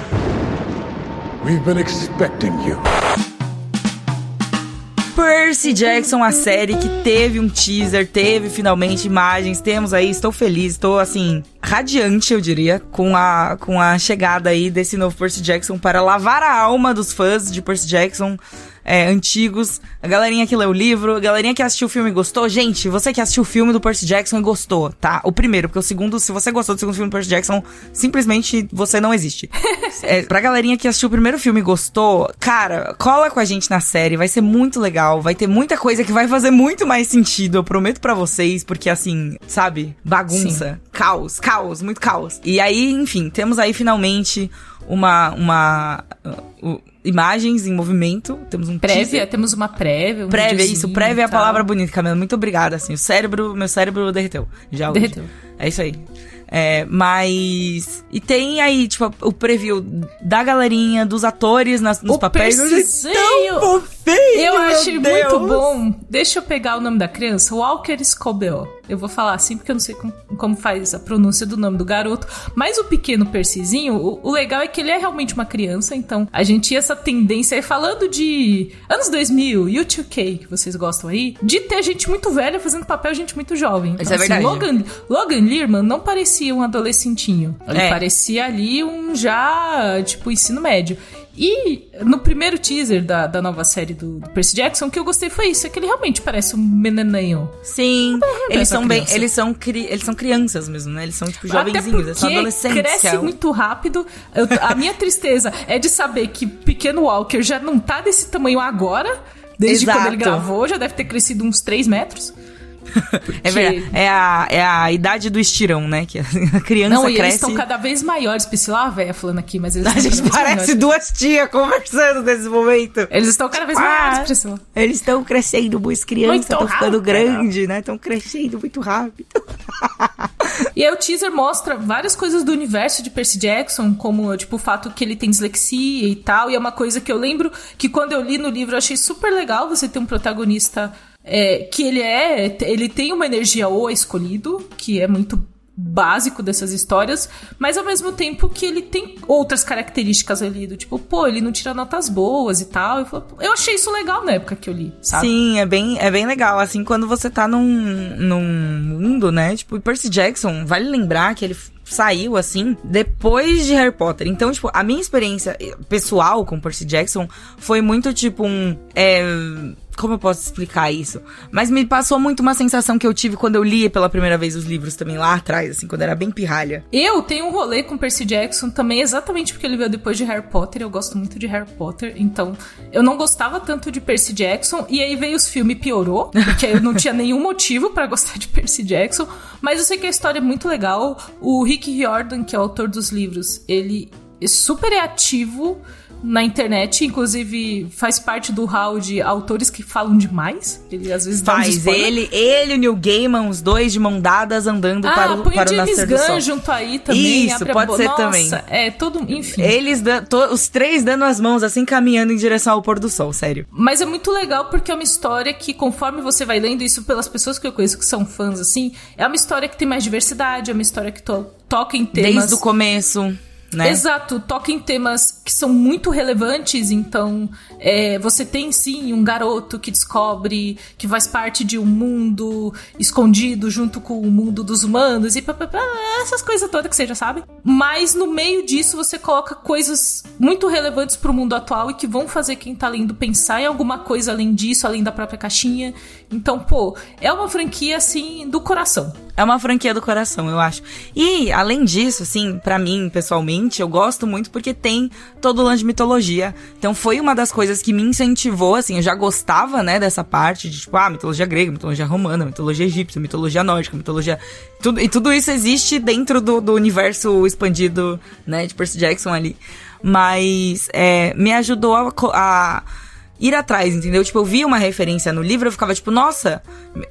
we've been expecting you. Percy Jackson, a série que teve um teaser, teve finalmente imagens, temos aí, estou feliz, estou assim, radiante, eu diria, com a, com a chegada aí desse novo Percy Jackson para lavar a alma dos fãs de Percy Jackson. É, antigos, a galerinha que leu o livro, a galerinha que assistiu o filme e gostou. Gente, você que assistiu o filme do Percy Jackson e gostou, tá? O primeiro, porque o segundo, se você gostou do segundo filme do Percy Jackson, simplesmente você não existe. é, pra galerinha que assistiu o primeiro filme e gostou, cara, cola com a gente na série, vai ser muito legal, vai ter muita coisa que vai fazer muito mais sentido, eu prometo para vocês, porque assim, sabe? Bagunça, Sim. caos, caos, muito caos. E aí, enfim, temos aí finalmente uma. uma uh, imagens em movimento. Temos um prévia, teaser. temos uma prévia. Um prévia, isso. Prévia é a palavra bonita, Camila. Muito obrigada, assim. O cérebro, meu cérebro derreteu. Já derreteu. Hoje. É isso aí. É, mas. E tem aí, tipo, o preview da galerinha, dos atores nas, nos o papéis. Perciseio. Tão fofinho, eu achei Deus. muito bom. Deixa eu pegar o nome da criança. Walker Scobell. Eu vou falar assim porque eu não sei como, como faz a pronúncia do nome do garoto. Mas o pequeno Percyzinho, o, o, legal é que ele é realmente uma criança. Então a gente tinha essa tendência aí, falando de anos 2000, U2K, que vocês gostam aí, de ter gente muito velha fazendo papel gente muito jovem. Então, Isso é assim, verdade. Logan, Logan Learman não parecia um adolescentinho. Ele É. parecia ali um já, tipo, ensino médio. E no primeiro teaser da, da nova série do, do Percy Jackson, o que eu gostei foi isso, é que ele realmente parece um menininho. Sim, eles essa são bem. Eles são, cri, eles são crianças mesmo, né? Eles são, tipo, jovenzinhos, eles são adolescentes. cresce muito rápido. Eu- a minha tristeza é de saber que pequeno Walker já não tá desse tamanho agora. Desde Exato. quando ele gravou, já deve ter crescido uns 3 metros. É verdade. É a, é a idade do estirão, né? Que a criança Não, e eles cresce. estão cada vez maiores. Priscila, a véia falando aqui, mas eles A gente parece duas tias conversando nesse momento. Eles estão cada vez Ah, maiores, Priscila. Eles estão crescendo, boas crianças estão ficando grandes, né? Estão crescendo muito rápido. E aí o teaser mostra várias coisas do universo de Percy Jackson, como tipo o fato que ele tem dislexia e tal. E é uma coisa que eu lembro que quando eu li no livro eu achei super legal você ter um protagonista é, que ele é. Ele tem uma energia ou escolhido, que é muito básico dessas histórias, mas ao mesmo tempo que ele tem outras características ali, do tipo, pô, ele não tira notas boas e tal. Eu, achei isso legal na época que eu li, sabe? Sim, é bem, é bem legal. Assim, quando você tá num, num mundo, né? Tipo, Percy Jackson, vale lembrar que ele saiu, assim, depois de Harry Potter. Então, tipo, a minha experiência eh, pessoal com Percy Jackson foi muito, tipo, um... É, como eu posso explicar isso? Mas me passou muito uma sensação que eu tive quando eu li pela primeira vez os livros também lá atrás, assim, quando era bem pirralha. Eu tenho um rolê com Percy Jackson também, exatamente porque ele veio depois de Harry Potter. Eu gosto muito de Harry Potter, então eu não gostava tanto de Percy Jackson. E aí veio os filmes e piorou, porque eu não tinha nenhum motivo pra gostar de Percy Jackson. Mas eu sei que a história é muito legal. O Rick Riordan, que é o autor dos livros, ele é super ativo na internet, inclusive faz parte do hall de autores que falam demais. Ele às vezes dá Faz spoiler. ele, ele e o Neil Gaiman, os dois de mão dadas andando Ah, para o, põe para o o James nascer. Gunn junto aí também. Isso, pode ser Nossa, também. É, todo. Enfim. Eles, to- os três dando as mãos, assim, caminhando em direção ao pôr do sol, sério. Mas é muito legal porque é uma história que, conforme você vai lendo isso pelas pessoas que eu conheço que são fãs, assim, é uma história que tem mais diversidade, é uma história que to- toca em temas. Desde o começo, né? Exato, toca em temas que são muito relevantes, então é, você tem sim um garoto que descobre que faz parte de um mundo escondido junto com o mundo dos humanos e pá, pá, pá, essas coisas todas que você já sabe. Mas no meio disso você coloca coisas muito relevantes pro mundo atual e que vão fazer quem tá lendo pensar em alguma coisa além disso, além da própria caixinha. Então, pô, é uma franquia assim do coração. É uma franquia do coração, eu acho. E, além disso, assim, para mim, pessoalmente, eu gosto muito porque tem todo o lance de mitologia. Então foi uma das coisas que me incentivou, assim, eu já gostava, né, dessa parte de, tipo, ah, mitologia grega, mitologia romana, mitologia egípcia, mitologia nórdica, mitologia... Tudo, e tudo isso existe dentro do, do universo expandido, né, de Percy Jackson ali. Mas é, me ajudou a, a ir atrás, entendeu? Tipo, eu via uma referência no livro, eu ficava tipo, nossa,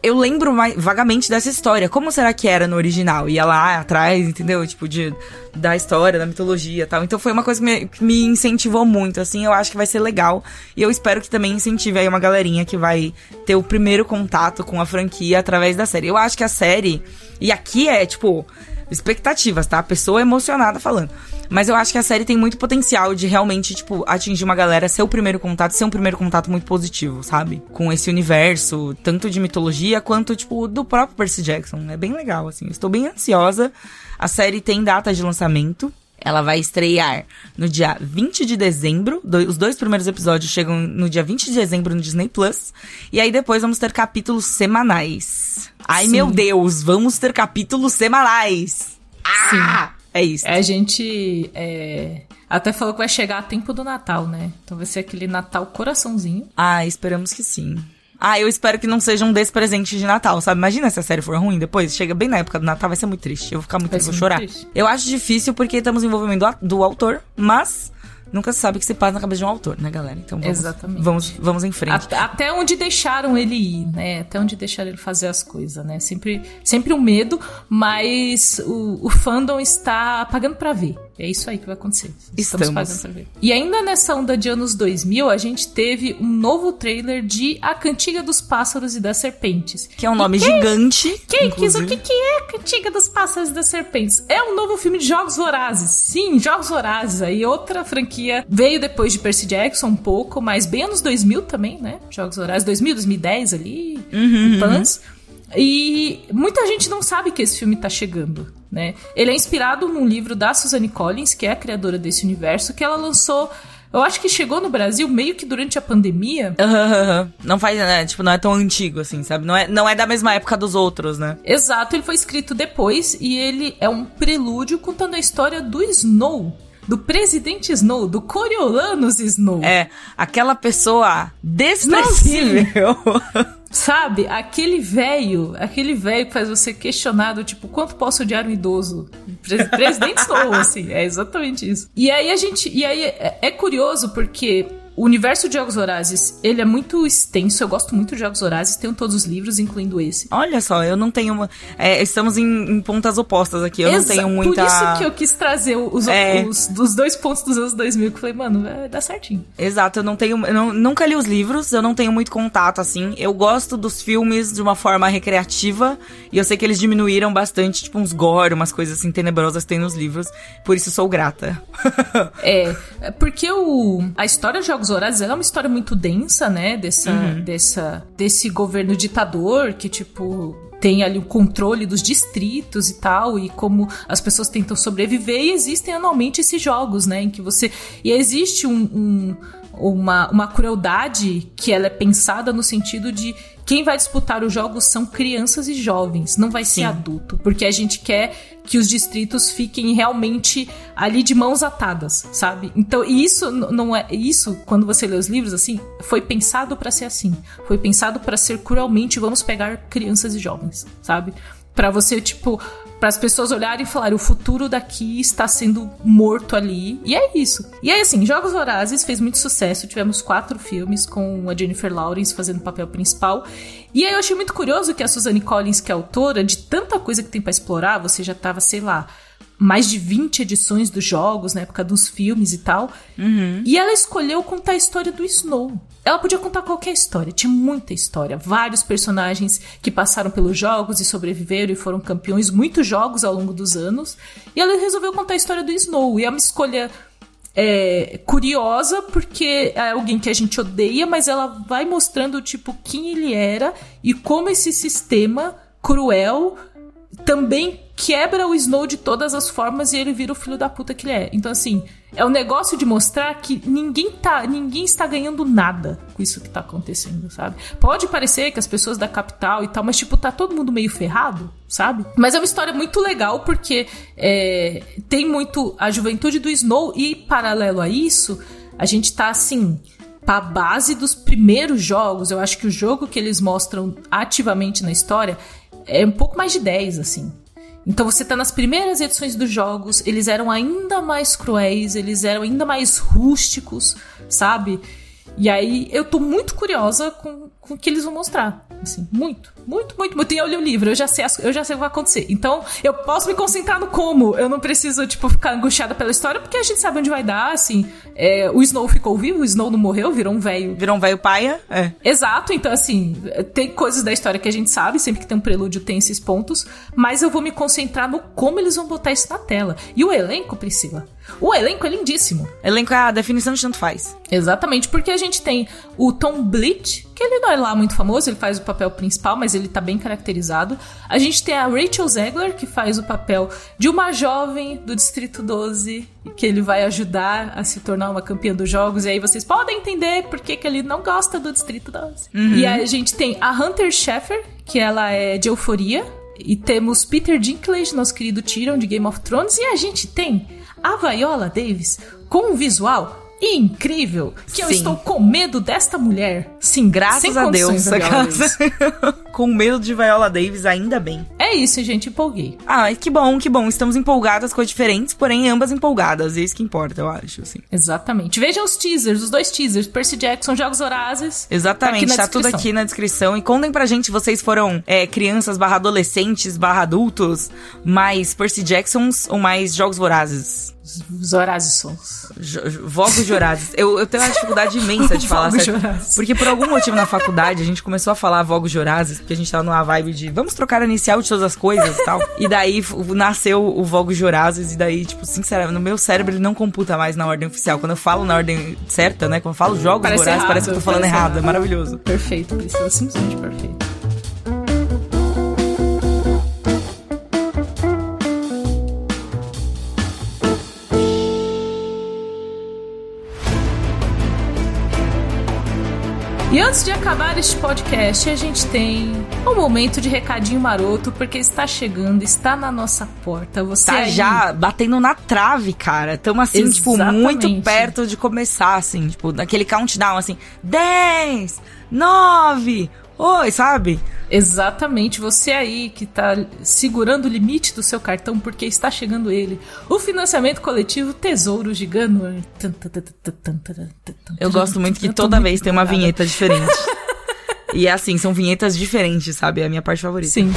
eu lembro mais, vagamente dessa história. Como será que era no original? Ia lá atrás, entendeu? Tipo, de, da história, da mitologia tal. Então foi uma coisa que me, que me, incentivou muito, assim. Eu acho que vai ser legal. E eu espero que também incentive aí uma galerinha que vai ter o primeiro contato com a franquia através da série. Eu acho que a série. E aqui é, tipo expectativas, tá? A pessoa emocionada falando. Mas eu acho que a série tem muito potencial de realmente, tipo, atingir uma galera, ser o primeiro contato, ser um primeiro contato muito positivo, sabe? Com esse universo, tanto de mitologia quanto, tipo, do próprio Percy Jackson. É bem legal, assim. Estou bem ansiosa. A série tem data de lançamento. Ela vai estrear no dia 20 de dezembro. Do, os dois primeiros episódios chegam no dia 20 de dezembro no Disney Plus. E aí depois vamos ter capítulos semanais. Ai, Sim. meu Deus, vamos ter capítulos semanais. Ah! Sim. É isso. A gente é, até falou que vai chegar a tempo do Natal, né? Então vai ser aquele Natal coraçãozinho. Ah, esperamos que sim. Ah, eu espero que não seja um despresente de Natal, sabe? Imagina se a série for ruim depois. Chega bem na época do Natal, vai ser muito triste. Eu vou ficar muito triste, vou chorar. Triste. Eu acho difícil porque estamos em envolvimento do, do autor, mas nunca se sabe o que se passa na cabeça de um autor, né, galera? Então vamos, Exatamente. vamos, vamos em frente. Até, até, onde deixaram ele ir, né? Até onde deixaram ele fazer as coisas, né? Sempre, sempre um medo, mas o, o fandom está pagando para ver. É isso aí que vai acontecer. Estamos, Estamos pra ver. E ainda nessa onda de anos 2000, a gente teve um novo trailer de A Cantiga dos Pássaros e das Serpentes. Que é um nome quem, gigante. Quem quis o que, que é A Cantiga dos Pássaros e das Serpentes? É um novo filme de Jogos Vorazes. Sim, Jogos Vorazes. Aí outra franquia veio depois de Percy Jackson um pouco, mas bem anos 2000 também, né? Jogos Vorazes 2000, 2010 ali. Uhum, uhum. E muita gente não sabe que esse filme tá chegando, né? Ele é inspirado num livro da Suzanne Collins, que é a criadora desse universo, que ela lançou eu acho que chegou no Brasil meio que durante a pandemia. Uhum, uhum. Não faz, né? Tipo, não é tão antigo assim, sabe? Não é, não é da mesma época dos outros, né? Exato, ele foi escrito depois e ele é um prelúdio contando a história do Snow, do presidente Snow, do Coriolanus Snow. É, aquela pessoa desprezível. Sabe, aquele velho, aquele velho que faz você questionar do tipo, quanto posso odiar um idoso? Presidente Snow, assim, é exatamente isso. E aí a gente, e aí é, é curioso porque o universo de Jogos Vorazes, ele é muito extenso. Eu gosto muito de Jogos Vorazes. Tenho todos os livros, incluindo esse. Olha só, eu não tenho... Uma, é, estamos em, em, pontas opostas aqui. Eu Exa não tenho muita... Por isso que eu quis trazer os, é... os, os dois pontos dos anos 2000. Que eu falei, mano, vai dar certinho. Exato, eu não tenho... Eu não, nunca li os livros. Eu não tenho muito contato, assim. Eu gosto dos filmes de uma forma recreativa. E eu sei que eles diminuíram bastante, tipo, uns gore, umas coisas assim tenebrosas que tem nos livros. Por isso sou grata. é, porque o, a história de Jogos Vorazes é uma história muito densa, né? Dessa, uhum. dessa, desse governo ditador que, tipo, tem ali o controle dos distritos e tal, e como as pessoas tentam sobreviver, e existem anualmente esses jogos, né? Em que você. E existe um, um uma, uma crueldade que ela é pensada no sentido de quem vai disputar os jogos são crianças e jovens, não vai Sim. ser adulto, porque a gente quer que os distritos fiquem realmente ali de mãos atadas, sabe? Então, isso não é isso quando você lê os livros assim, foi pensado para ser assim, foi pensado para ser cruelmente vamos pegar crianças e jovens, sabe? Para você tipo para as pessoas olharem e falarem o futuro daqui está sendo morto ali. E é isso. E aí, assim, Jogos Vorazes fez muito sucesso. Tivemos quatro filmes com a Jennifer Lawrence fazendo o papel principal. E aí eu achei muito curioso que a Suzanne Collins, que é autora de tanta coisa que tem para explorar, você já tava, sei lá, mais de 20 edições dos jogos, na época dos filmes e tal. Uhum. E ela escolheu contar a história do Snow. Ela podia contar qualquer história, tinha muita história. Vários personagens que passaram pelos jogos e sobreviveram e foram campeões, muitos jogos ao longo dos anos. E ela resolveu contar a história do Snow. E é uma escolha é, curiosa, porque é alguém que a gente odeia, mas ela vai mostrando, tipo, quem ele era e como esse sistema cruel também quebra o Snow de todas as formas e ele vira o filho da puta que ele é. Então, assim, é o um negócio de mostrar que ninguém tá, ninguém está ganhando nada com isso que tá acontecendo, sabe? Pode parecer que as pessoas da capital e tal, mas, tipo, tá todo mundo meio ferrado, sabe? Mas é uma história muito legal porque é, tem muito a juventude do Snow e, paralelo a isso, a gente tá assim pra base dos primeiros jogos. Eu acho que o jogo que eles mostram ativamente na história é um pouco mais de 10, assim. Então você tá nas primeiras edições dos jogos, eles eram ainda mais cruéis, eles eram ainda mais rústicos, sabe? E aí eu tô muito curiosa com, com o que eles vão mostrar. Assim, muito, muito, muito, muito. E eu li o livro, eu já sei, eu já sei o que vai acontecer. Então, eu posso me concentrar no como. Eu não preciso, tipo, ficar angustiada pela história, porque a gente sabe onde vai dar, assim. É, o Snow ficou vivo, o Snow não morreu, virou um velho. Virou um velho paia, é. Exato, então, assim, tem coisas da história que a gente sabe, sempre que tem um prelúdio tem esses pontos, mas eu vou me concentrar no como eles vão botar isso na tela. E o elenco, Priscila? O elenco é lindíssimo. Elenco é a definição de tanto faz. Exatamente, porque a gente tem o Tom Bleach, que ele não é lá muito famoso, ele faz o papel principal, mas ele tá bem caracterizado. A gente tem a Rachel Zegler, que faz o papel de uma jovem do Distrito 12, que ele vai ajudar a se tornar uma campeã dos jogos, e aí vocês podem entender por que, que ele não gosta do Distrito 12. Uhum. E aí a gente tem a Hunter Sheffer, que ela é de euforia, e temos Peter Dinklage, nosso querido Tyrion de Game of Thrones, e a gente tem a Viola Davis com um visual incrível que Sim. eu estou com medo desta mulher. Sim, graças a Deus. com medo de Viola Davis, ainda bem. É isso, gente, empolguei. Ah, que bom, que bom. Estamos empolgadas, coisas diferentes, porém ambas empolgadas. É isso que importa, eu acho, assim. Exatamente. Vejam os teasers, os dois teasers. Percy Jackson, Jogos Horazes. Exatamente, tá, tá tudo aqui na descrição. E contem pra gente se vocês foram é, crianças barra adolescentes barra adultos, mais Percy Jacksons ou mais Jogos Vorazes? Zorazes. Vogos Jorazes. Eu, eu tenho uma dificuldade imensa de falar certo. Porque por algum motivo na faculdade a gente começou a falar Vogos Jorazes, porque a gente tava numa vibe de vamos trocar a inicial de todas as coisas e tal. E daí nasceu o Vogos Jorazes, e daí, tipo, sinceramente, no meu cérebro ele não computa mais na ordem oficial. Quando eu falo na ordem certa, né? Quando eu falo Jogos parece errado, parece que eu tô falando errado. errado. É maravilhoso. Perfeito, Priscila. Simplesmente perfeito. E antes de acabar este podcast, a gente tem um momento de recadinho maroto, porque está chegando, está na nossa porta. Você tá aí... já batendo na trave, cara. Estamos assim, Exatamente. tipo, muito perto de começar, assim, tipo, naquele countdown, assim, 10, 9, Oi, sabe? Exatamente, você aí que tá segurando o limite do seu cartão porque está chegando ele. O financiamento coletivo Tesouro de Ganor. Eu gosto muito que toda vez tem uma vinheta diferente. e é assim, são vinhetas diferentes, sabe? É a minha parte favorita. Sim.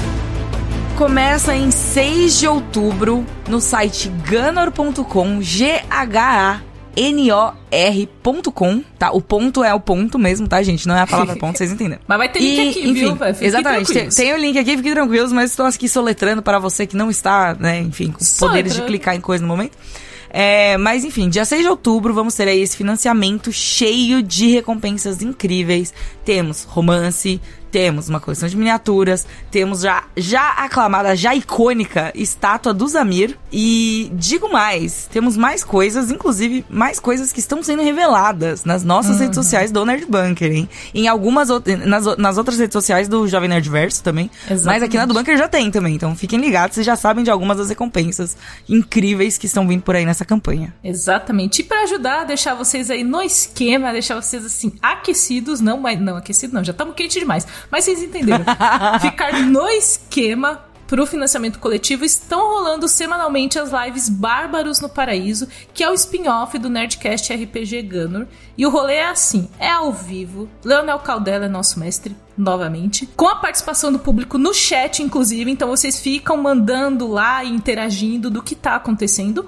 Começa em 6 de outubro no site ganor.com, G-H-A N-O-R.com, tá? O ponto é o ponto mesmo, tá, gente? Não é a palavra ponto, vocês entenderam. Mas vai ter link e, aqui, enfim, viu? Exatamente. Tem, tem, o link aqui, fiquem tranquilos, mas estou aqui soletrando para você que não está, né, enfim, com poderes de clicar em coisa no momento. É, mas enfim, dia 6 de outubro vamos ter aí esse financiamento cheio de recompensas incríveis. Temos romance, temos uma coleção de miniaturas, temos já, já aclamada, já icônica estátua do Zamir. E digo mais, temos mais coisas, inclusive mais coisas que estão sendo reveladas nas nossas uhum. redes sociais do Nerd Bunker, hein? Em algumas nas, nas outras redes sociais do Jovem Nerdverso também. Exatamente. Mas aqui na do Bunker já tem também. Então fiquem ligados, vocês já sabem de algumas das recompensas incríveis que estão vindo por aí nessa campanha. Exatamente. E para ajudar a deixar vocês aí no esquema, deixar vocês assim aquecidos, não, mas não aquecido não, já estamos quente demais. Mas vocês entenderam. Ficar no esquema para o financiamento coletivo estão rolando semanalmente as lives Bárbaros no Paraíso, que é o spin-off do Nerdcast RPG Gunner. E o rolê é assim: é ao vivo. Leonel Caldela é nosso mestre, novamente. Com a participação do público no chat, inclusive. Então vocês ficam mandando lá e interagindo do que está acontecendo.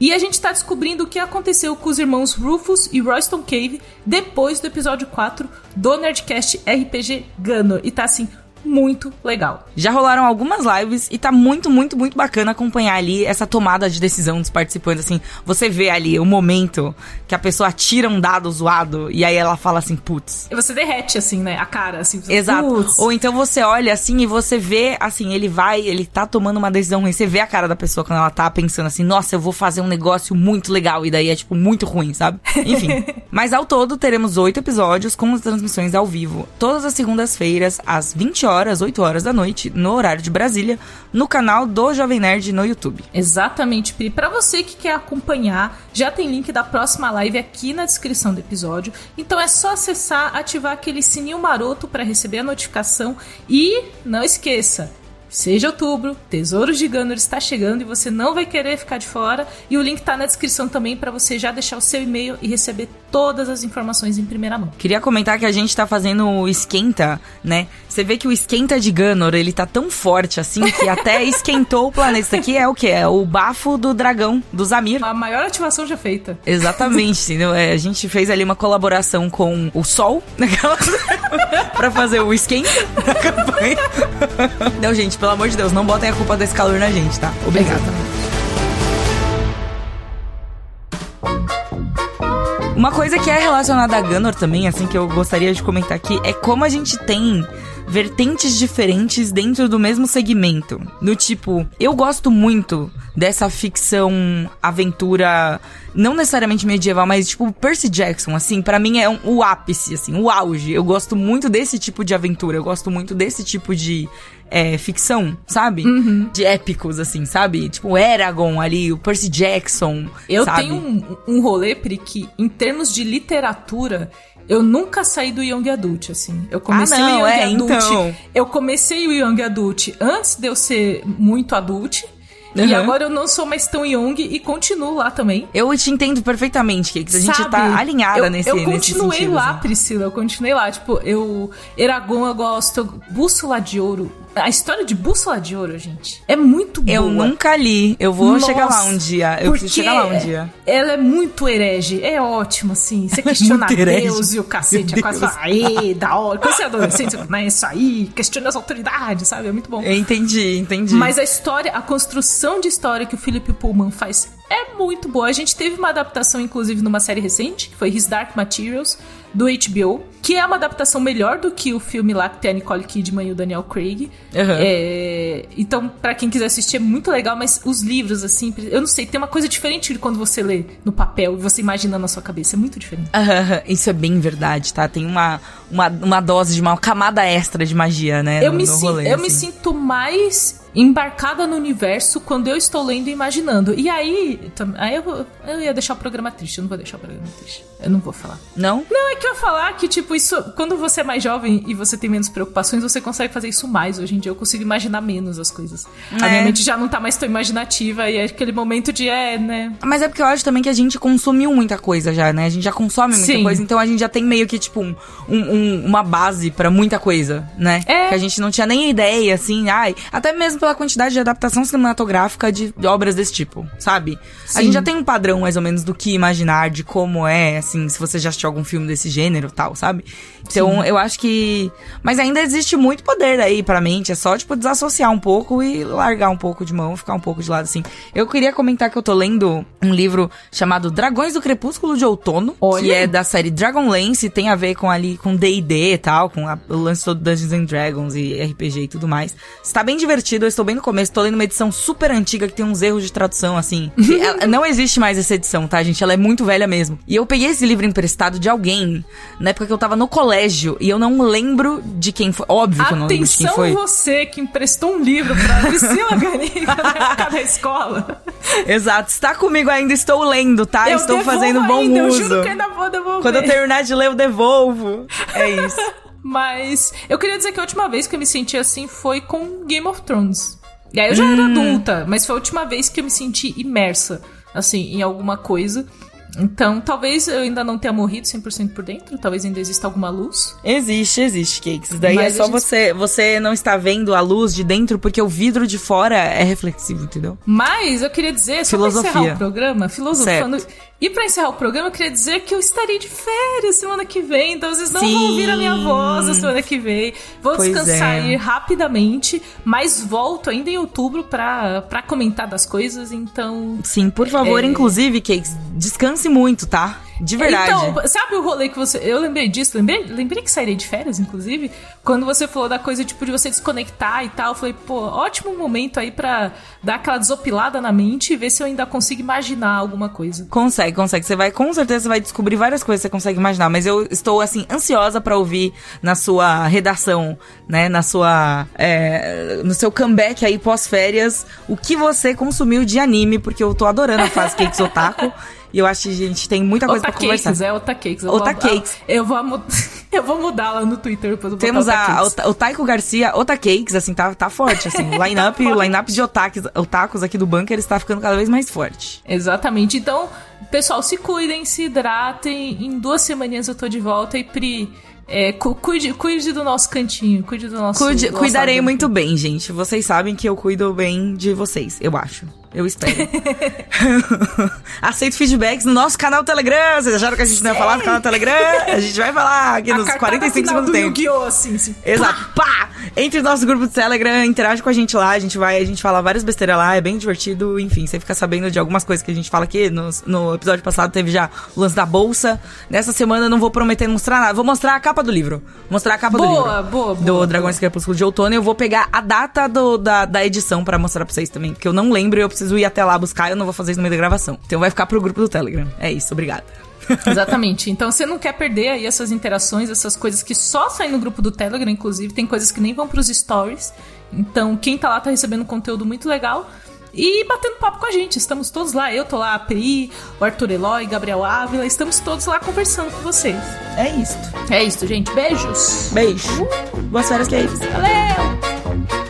E a gente tá descobrindo o que aconteceu com os irmãos Rufus e Royston Cave depois do episódio 4 do Nerdcast RPG Gunner. E tá assim, muito legal. Já rolaram algumas lives e tá muito, muito, muito bacana acompanhar ali essa tomada de decisão dos participantes. Assim, você vê ali o momento que a pessoa tira um dado zoado e aí ela fala assim, putz. E você derrete, assim, né? A cara, assim. Você, Exato. "Putz". Ou então você olha assim e você vê, assim, ele vai, ele tá tomando uma decisão ruim. Você vê a cara da pessoa quando ela tá pensando assim, nossa, eu vou fazer um negócio muito legal. E daí é, tipo, muito ruim, sabe? Enfim. Mas ao todo, teremos oito episódios com as transmissões ao vivo. Todas as segundas-feiras, às 20 horas, 8 horas da noite, no horário de Brasília, no canal do Jovem Nerd no YouTube. Exatamente, Pri. Pra você que quer acompanhar, já tem link da próxima live aqui na descrição do episódio. Então é só acessar, ativar aquele sininho maroto para receber a notificação e não esqueça. Seja outubro, Tesouros de Gunner está chegando e você não vai querer ficar de fora. E o link tá na descrição também para você já deixar o seu e-mail e receber todas as informações em primeira mão. Queria comentar que a gente tá fazendo o esquenta, né? Você vê que o esquenta de Ganor, ele tá tão forte assim que até esquentou o planeta. Isso aqui é o quê? É o bafo do dragão, do Zamir. A maior ativação já feita. Exatamente? É, a gente fez ali uma colaboração com o Sol naquela... pra fazer o esquenta da campanha. Não, gente, pelo amor de Deus, não botem a culpa desse calor na gente, tá? Obrigada. Uma coisa que é relacionada a Gunor também, assim, que eu gostaria de comentar aqui, é como a gente tem vertentes diferentes dentro do mesmo segmento. Do tipo, eu gosto muito dessa ficção aventura, não necessariamente medieval, mas tipo Percy Jackson, assim, pra mim é um- o ápice, assim, o auge. Eu gosto muito desse tipo de aventura, eu gosto muito desse tipo de é, ficção, sabe? De épicos, assim, sabe? Tipo o Eragon ali, o Percy Jackson. Eu sabe? tenho um, um rolê, Pri, que em termos de literatura, eu nunca saí do Young Adult, assim. Eu comecei Ah, não, o Young é, Adult. então. Eu comecei o Young Adult antes de eu ser muito adult. E Uhum. agora eu não sou mais tão young e continuo lá também. Eu te entendo perfeitamente, Kikes. A gente Sabe? tá alinhada eu, nesse Eu nesse continuei sentido, lá, assim. Priscila. Eu continuei lá. Tipo, eu. Eragon eu gosto. Bússola de Ouro. A história de Bússola de Ouro, gente, é muito boa. Eu nunca li. Eu vou Nossa, chegar lá um dia. Eu preciso chegar lá um dia. Ela é muito herege. É ótimo, assim. Você questiona Muito herege. Deus e o cacete. É quase aê, da hora. Quando você é adolescente, você fala, não é isso aí. Questiona as autoridades, sabe? É muito bom. Eu entendi, entendi. Mas a história, a construção de história que o Philip Pullman faz é muito boa. A gente teve uma adaptação, inclusive, numa série recente, que foi His Dark Materials, do HBO, que é uma adaptação melhor do que o filme lá que tem a Nicole Kidman e o Daniel Craig. Aham. É, então, pra quem quiser assistir, é muito legal, mas os livros, assim, eu não sei, tem uma coisa diferente de quando você lê no papel e você imagina na sua cabeça. É muito diferente. Aham, Isso é bem verdade, tá? Tem uma, uma, uma dose de uma camada extra de magia, né? Eu, no- me, no rolê, eu me assim. sinto mais embarcada no universo quando eu estou lendo e imaginando. E aí, aí eu, eu ia deixar o programa triste, eu não vou deixar o programa triste. Eu não vou falar. Não? Não, é que eu ia falar que, tipo, isso. Quando você é mais jovem e você tem menos preocupações, você consegue fazer isso mais. Hoje em dia eu consigo imaginar menos as coisas. A É. minha mente já não tá mais tão imaginativa e é aquele momento de, é, né? Mas é porque eu acho também que a gente consumiu muita coisa já, né? A gente já consome muita Sim. coisa, então a gente já tem meio que, tipo, um, um- um- uma base pra muita coisa, né? É. Que a gente não tinha nem ideia, assim, ai, até mesmo pela quantidade de adaptação cinematográfica de, obras desse tipo, sabe? A Sim. gente já tem um padrão, mais ou menos, do que imaginar, de como é, assim, se você já assistiu algum filme desse gênero e tal, sabe? Então, eu acho que. Mas ainda existe muito poder aí pra mente, é só, tipo, desassociar um pouco e largar um pouco de mão, ficar um pouco de lado, assim. Eu queria comentar que eu tô lendo um livro chamado Dragões do Crepúsculo de Outono, Olha! que é da série Dragonlance, tem a ver com ali, com D&D e tal, com a- o lance todo Dungeons and Dragons e RPG e tudo mais. Está bem divertido, estou bem no começo, tô lendo uma edição super antiga que tem uns erros de tradução, assim. ela- não existe mais essa edição, tá, gente? Ela é muito velha mesmo. E eu peguei esse livro emprestado de alguém, na época que eu tava no colégio, e eu não lembro de quem foi. Óbvio que eu não lembro de quem Atenção foi. você que emprestou um livro pra Priscila Ganiga na época da escola. Exato, está comigo ainda, estou lendo, tá? eu estou fazendo bom ainda, uso. Eu juro que ainda vou devolver. Quando eu terminar de ler, eu devolvo. É isso. Mas eu queria dizer que a última vez que eu me senti assim foi com Game of Thrones. E aí eu já era Hum. adulta, mas foi a última vez que eu me senti imersa, assim, em alguma coisa. Então, talvez eu ainda não tenha morrido 100% por dentro, talvez ainda exista alguma luz. Existe, existe, Cakes. Daí Mas é só gente- você. Você não está vendo a luz de dentro porque o vidro de fora é reflexivo, entendeu? Mas eu queria dizer, só pra encerrar o programa, filosofando, E pra encerrar o programa, eu queria dizer que eu estarei de férias semana que vem, então vocês não Sim. vão ouvir a minha voz na semana que vem. Vou Pois descansar é. aí rapidamente, mas volto ainda em outubro pra, pra comentar das coisas, então. Sim, por favor, É. inclusive, Cakes, descanse muito, tá? De verdade. Então, sabe o rolê que você. Eu lembrei disso, lembrei, lembrei que sairei de férias, inclusive, quando você falou da coisa, tipo, de você desconectar e tal. Eu falei, pô, ótimo momento aí pra dar aquela desopilada na mente e ver se eu ainda consigo imaginar alguma coisa. Consegue, consegue. Você vai, com certeza, você vai descobrir várias coisas que você consegue imaginar. Mas eu estou, assim, ansiosa pra ouvir na sua redação, né? Na sua. é, no seu comeback aí pós-férias, o que você consumiu de anime, porque eu tô adorando a fase Cakes Otaku. E eu acho que a gente tem muita coisa pra Otakakes, conversar. é Otakakes. Eu Otakakes. vou- Eu vou, mu- eu vou mudar lá no Twitter depois Temos a, o, o Taiko Garcia, Otakakes, assim, tá, tá forte, assim. O line-up o line de otakes, otakus aqui do bunker está ficando cada vez mais forte. Exatamente. Então, pessoal, se cuidem, se hidratem. Em duas semaninhas eu tô de volta e Pri. é, cu- cuide, cuide do nosso cantinho, cuide do nosso. Cuide- do nosso cuidarei muito bem, gente. Vocês sabem que eu cuido bem de vocês, eu acho. Eu espero. Aceito feedbacks no nosso canal Telegram. Vocês acharam que a gente não ia falar do canal Telegram? A gente vai falar aqui A nos cartada 45 final segundos do tempo. Yu-Gi-Oh! assim, assim. Exato. Pá! Entre no nosso grupo do Telegram, interage com a gente lá. A gente vai, a gente fala várias besteiras lá, é bem divertido. Enfim, você fica sabendo de algumas coisas que a gente fala aqui. No, no episódio passado teve já o lance da bolsa. Nessa semana eu não vou prometer mostrar nada. Vou mostrar a capa do livro. Mostrar a capa do livro. Boa, boa, Do boa, Dragões Crepúsculo de Outono. Eu vou pegar a data do- da, da edição pra mostrar pra vocês também. Porque eu não lembro e eu preciso ir até lá buscar. Eu não vou fazer isso no meio da gravação. Então vai ficar pro grupo do Telegram. É isso, obrigada. Exatamente. Então você não quer perder aí essas interações, essas coisas que só saem no grupo do Telegram, inclusive, tem coisas que nem vão pros stories. Então quem tá lá tá recebendo conteúdo muito legal. E batendo papo com a gente. Estamos todos lá. Eu tô lá, a Pri, o Arthur Eloy, Gabriel Ávila. Estamos todos lá conversando com vocês. É isso. É isso, gente. Beijos. Beijo. Boas férias, que isso. Valeu!